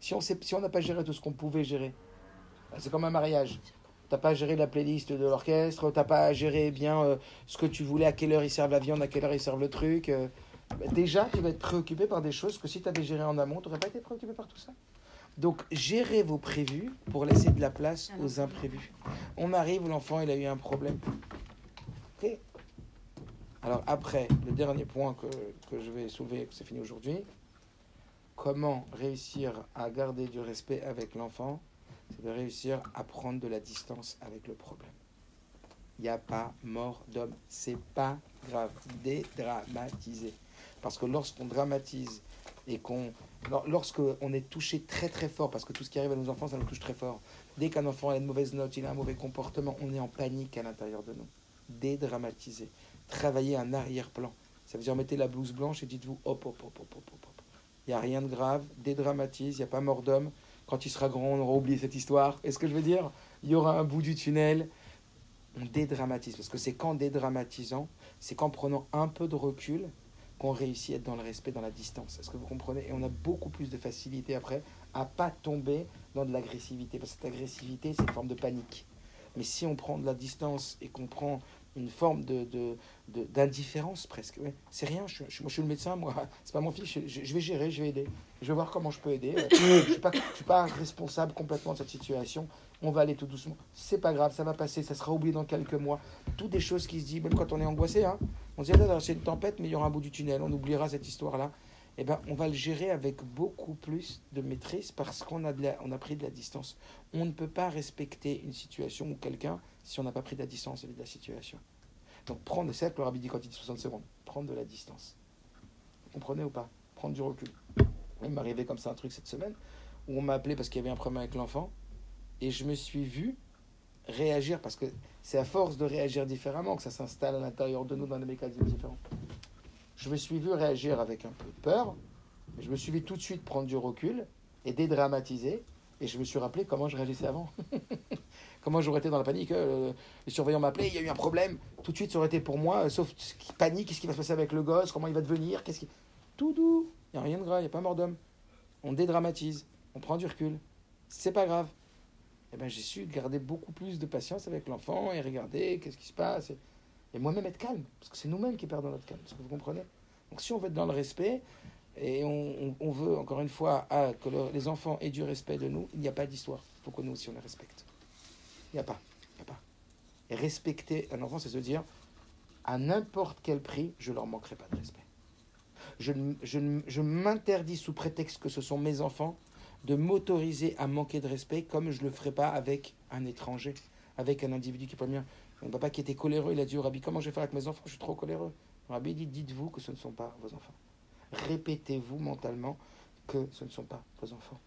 Si on si on n'a pas géré tout ce qu'on pouvait gérer, bah, c'est comme un mariage. T'as pas géré la playlist de l'orchestre, t'as pas géré bien euh, ce que tu voulais, à quelle heure ils servent la viande, à quelle heure ils servent le truc. euh, bah, déjà, tu vas être préoccupé par des choses que si tu avais géré en amont, tu n'aurais pas été préoccupé par tout ça. Donc, gérez vos prévus pour laisser de la place aux imprévus. On arrive, l'enfant, il a eu un problème. Ok Alors, après, le dernier point que, que je vais soulever, que c'est fini aujourd'hui, comment réussir à garder du respect avec l'enfant C'est de réussir à prendre de la distance avec le problème. Il n'y a pas mort d'homme. C'est pas grave. Dédramatiser. Parce que lorsqu'on dramatise et qu'on. Lor- Lorsqu'on est touché très très fort, parce que tout ce qui arrive à nos enfants, ça nous touche très fort. Dès qu'un enfant a une mauvaise note, il a un mauvais comportement, on est en panique à l'intérieur de nous. Dédramatiser. Travailler un arrière-plan. Ça veut dire mettez la blouse blanche et dites-vous hop, hop, hop, hop, hop, hop. hop. Il n'y a rien de grave, dédramatise, il n'y a pas mort d'homme. Quand il sera grand, on aura oublié cette histoire. Est-ce que je veux dire? Il y aura un bout du tunnel. On dédramatise. Parce que c'est qu'en dédramatisant, c'est qu'en prenant un peu de recul qu'on réussit à être dans le respect, dans la distance. Est-ce que vous comprenez? Et on a beaucoup plus de facilité après à pas tomber dans de l'agressivité. Parce que cette agressivité, c'est une forme de panique. Mais si on prend de la distance et qu'on prend une forme de, de, de- d'indifférence presque, ouais. c'est rien, je, moi, je suis le médecin, moi, *laughs* c'est pas mon fils, je, vais gérer, je vais aider. Je vais voir comment je peux aider. *coughs* je ne suis pas responsable complètement de cette situation. On va aller tout doucement. C'est pas grave, ça va passer, ça sera oublié dans quelques mois. Toutes des choses qui se disent, même quand on est angoissé, hein, on se dit, ah, c'est une tempête, mais il y aura un bout du tunnel, on oubliera cette histoire-là. Eh ben, on va le gérer avec beaucoup plus de maîtrise parce qu'on a, pris de la distance. On ne peut pas respecter une situation ou quelqu'un si on n'a pas pris de la distance vis-à-vis de la situation. Donc prendre, c'est le rabbi dit quand il dit 60 secondes, prendre de la distance. Vous comprenez ou pas? Prendre du recul. Il m'est arrivé comme ça un truc cette semaine où on m'a appelé parce qu'il y avait un problème avec l'enfant et je me suis vu réagir parce que c'est à force de réagir différemment que ça s'installe à l'intérieur de nous dans des mécanismes différents. Je me suis vu réagir avec un peu de peur, mais je me suis vu tout de suite prendre du recul et dédramatiser. Et je me suis rappelé comment je réagissais avant. *laughs* comment j'aurais été dans la panique. euh, les surveillants m'appelaient, il y a eu un problème. Tout de suite, ça aurait été pour moi, euh, sauf panique, qu'est-ce qui va se passer avec le gosse, comment il va devenir, qu'est-ce qui... Tout doux, il n'y a rien de grave, il n'y a pas mort d'homme. On dédramatise, on prend du recul. C'est pas grave. Et ben, j'ai su garder beaucoup plus de patience avec l'enfant et regarder qu'est-ce qui se passe. Et, moi-même être calme, parce que c'est nous-mêmes qui perdons notre calme, vous comprenez? Donc si on veut être dans le respect, et on, veut, encore une fois, ah, que le- les enfants aient du respect de nous, il n'y a pas d'histoire. Il faut que nous aussi, on les respecte. Il n'y a pas. Il n'y a pas. Et respecter un enfant, c'est se dire, à n'importe quel prix, je ne leur manquerai pas de respect. Je, je, je m'interdis, sous prétexte que ce sont mes enfants, de m'autoriser à manquer de respect comme je ne le ferai pas avec un étranger, avec un individu qui n'est pas le mien. Mon papa qui était coléreux, il a dit au rabbi, comment je vais faire avec mes enfants? Je suis trop coléreux. Le rabbi dit, dites-vous que ce ne sont pas vos enfants. Répétez-vous mentalement que ce ne sont pas vos enfants.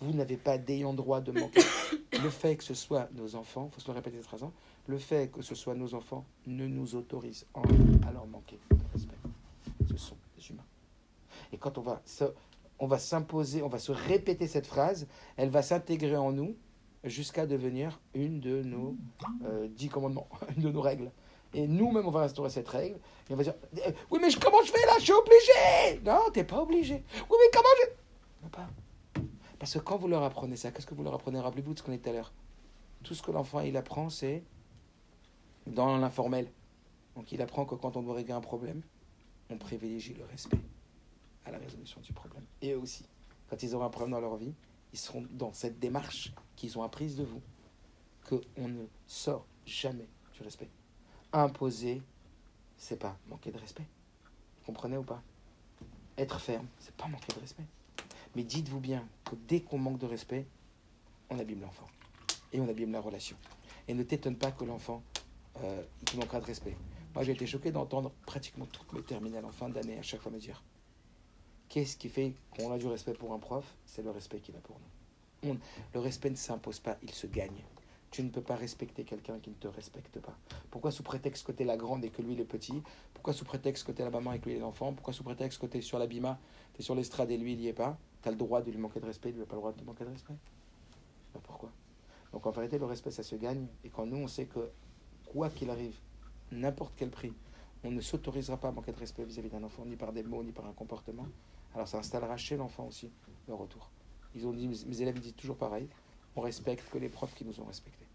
Vous n'avez pas d'ayant droit de manquer. *coughs* Le fait que ce soit nos enfants, il faut se le répéter cette phrase, hein, le fait que ce soit nos enfants ne nous autorise en rien à leur manquer de respect. Ce sont des humains. Et quand on va se, on va s'imposer, on va se répéter cette phrase, elle va s'intégrer en nous jusqu'à devenir une de nos euh, dix commandements, *laughs* une de nos règles. Et nous-mêmes, on va restaurer cette règle. Et on va dire Eh, Oui, mais comment je fais là? Je suis obligé Non, t'es pas obligé. Oui, mais comment je. Non, pas. Parce que quand vous leur apprenez ça, qu'est-ce que vous leur apprenez? Rappelez-vous de ce qu'on est tout à l'heure. Tout ce que l'enfant il apprend, c'est dans l'informel. Donc il apprend que quand on doit régler un problème, on privilégie le respect à la résolution du problème. Et eux aussi, quand ils auront un problème dans leur vie, ils seront dans cette démarche qu'ils ont apprise de vous, qu'on ne sort jamais du respect. Imposer, c'est pas manquer de respect. Vous comprenez ou pas? Être ferme, c'est pas manquer de respect. Mais dites-vous bien que dès qu'on manque de respect, on abîme l'enfant. Et on abîme la relation. Et ne t'étonne pas que l'enfant, euh, manquera de respect. Moi, j'ai été choqué d'entendre pratiquement toutes mes terminales en fin d'année à chaque fois me dire Qu'est-ce qui fait qu'on a du respect pour un prof? C'est le respect qu'il a pour nous. Le respect ne s'impose pas, il se gagne. Tu ne peux pas respecter quelqu'un qui ne te respecte pas. Pourquoi sous prétexte que tu es la grande et que lui il est petit? Pourquoi sous prétexte que tu es la maman et que lui est l'enfant? Pourquoi sous prétexte que tu es sur l'abima, tu es sur l'estrade et lui il n'y est pas? Tu as le droit de lui manquer de respect, lui n'a pas le droit de te manquer de respect? Pourquoi Donc en vérité, le respect ça se gagne. Et quand nous on sait que quoi qu'il arrive, n'importe quel prix, on ne s'autorisera pas à manquer de respect vis-à-vis d'un enfant, ni par des mots, ni par un comportement, alors ça installera chez l'enfant aussi le retour. Ils ont dit, mes élèves disent toujours pareil, on respecte que les profs qui nous ont respectés.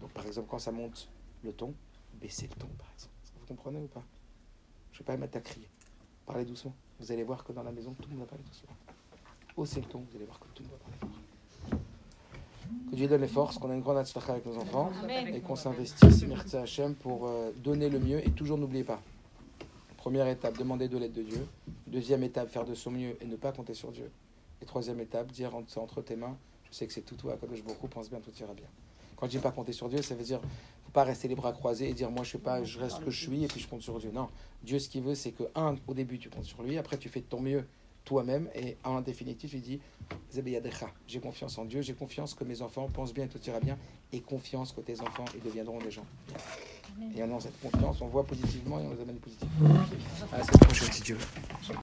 Donc par exemple, quand ça monte le ton, baissez le ton par exemple. Vous comprenez ou pas? Je ne vais pas mettre à crier. Parlez doucement. Vous allez voir que dans la maison, tout le monde va parler doucement. Haussez le ton, vous allez voir que tout le monde va parler fort. Que Dieu donne les forces, qu'on ait une grande atzlacha avec nos enfants Amen. et qu'on s'investisse, merci Hachem, pour euh, donner le mieux et toujours n'oubliez pas. Première étape, demander de l'aide de Dieu. Deuxième étape, faire de son mieux et ne pas compter sur Dieu. Et troisième étape, dire entre- tes mains, je sais que c'est tout toi, Kadosh Baruch Hu, pense bien, tout ira bien. Quand je dis pas compter sur Dieu, ça veut dire faut pas rester les bras croisés et dire moi je sais pas, je reste ce que je suis et puis je compte sur Dieu. Non, Dieu ce qu'il veut c'est que un au début tu comptes sur lui, après tu fais de ton mieux toi-même et en définitive tu dis j'ai confiance en Dieu, j'ai confiance que mes enfants pensent bien tout ira bien et confiance que tes enfants ils deviendront des gens. Et en ayant cette confiance, on voit positivement et on les amène positivement. À la semaine prochaine si Dieu veut.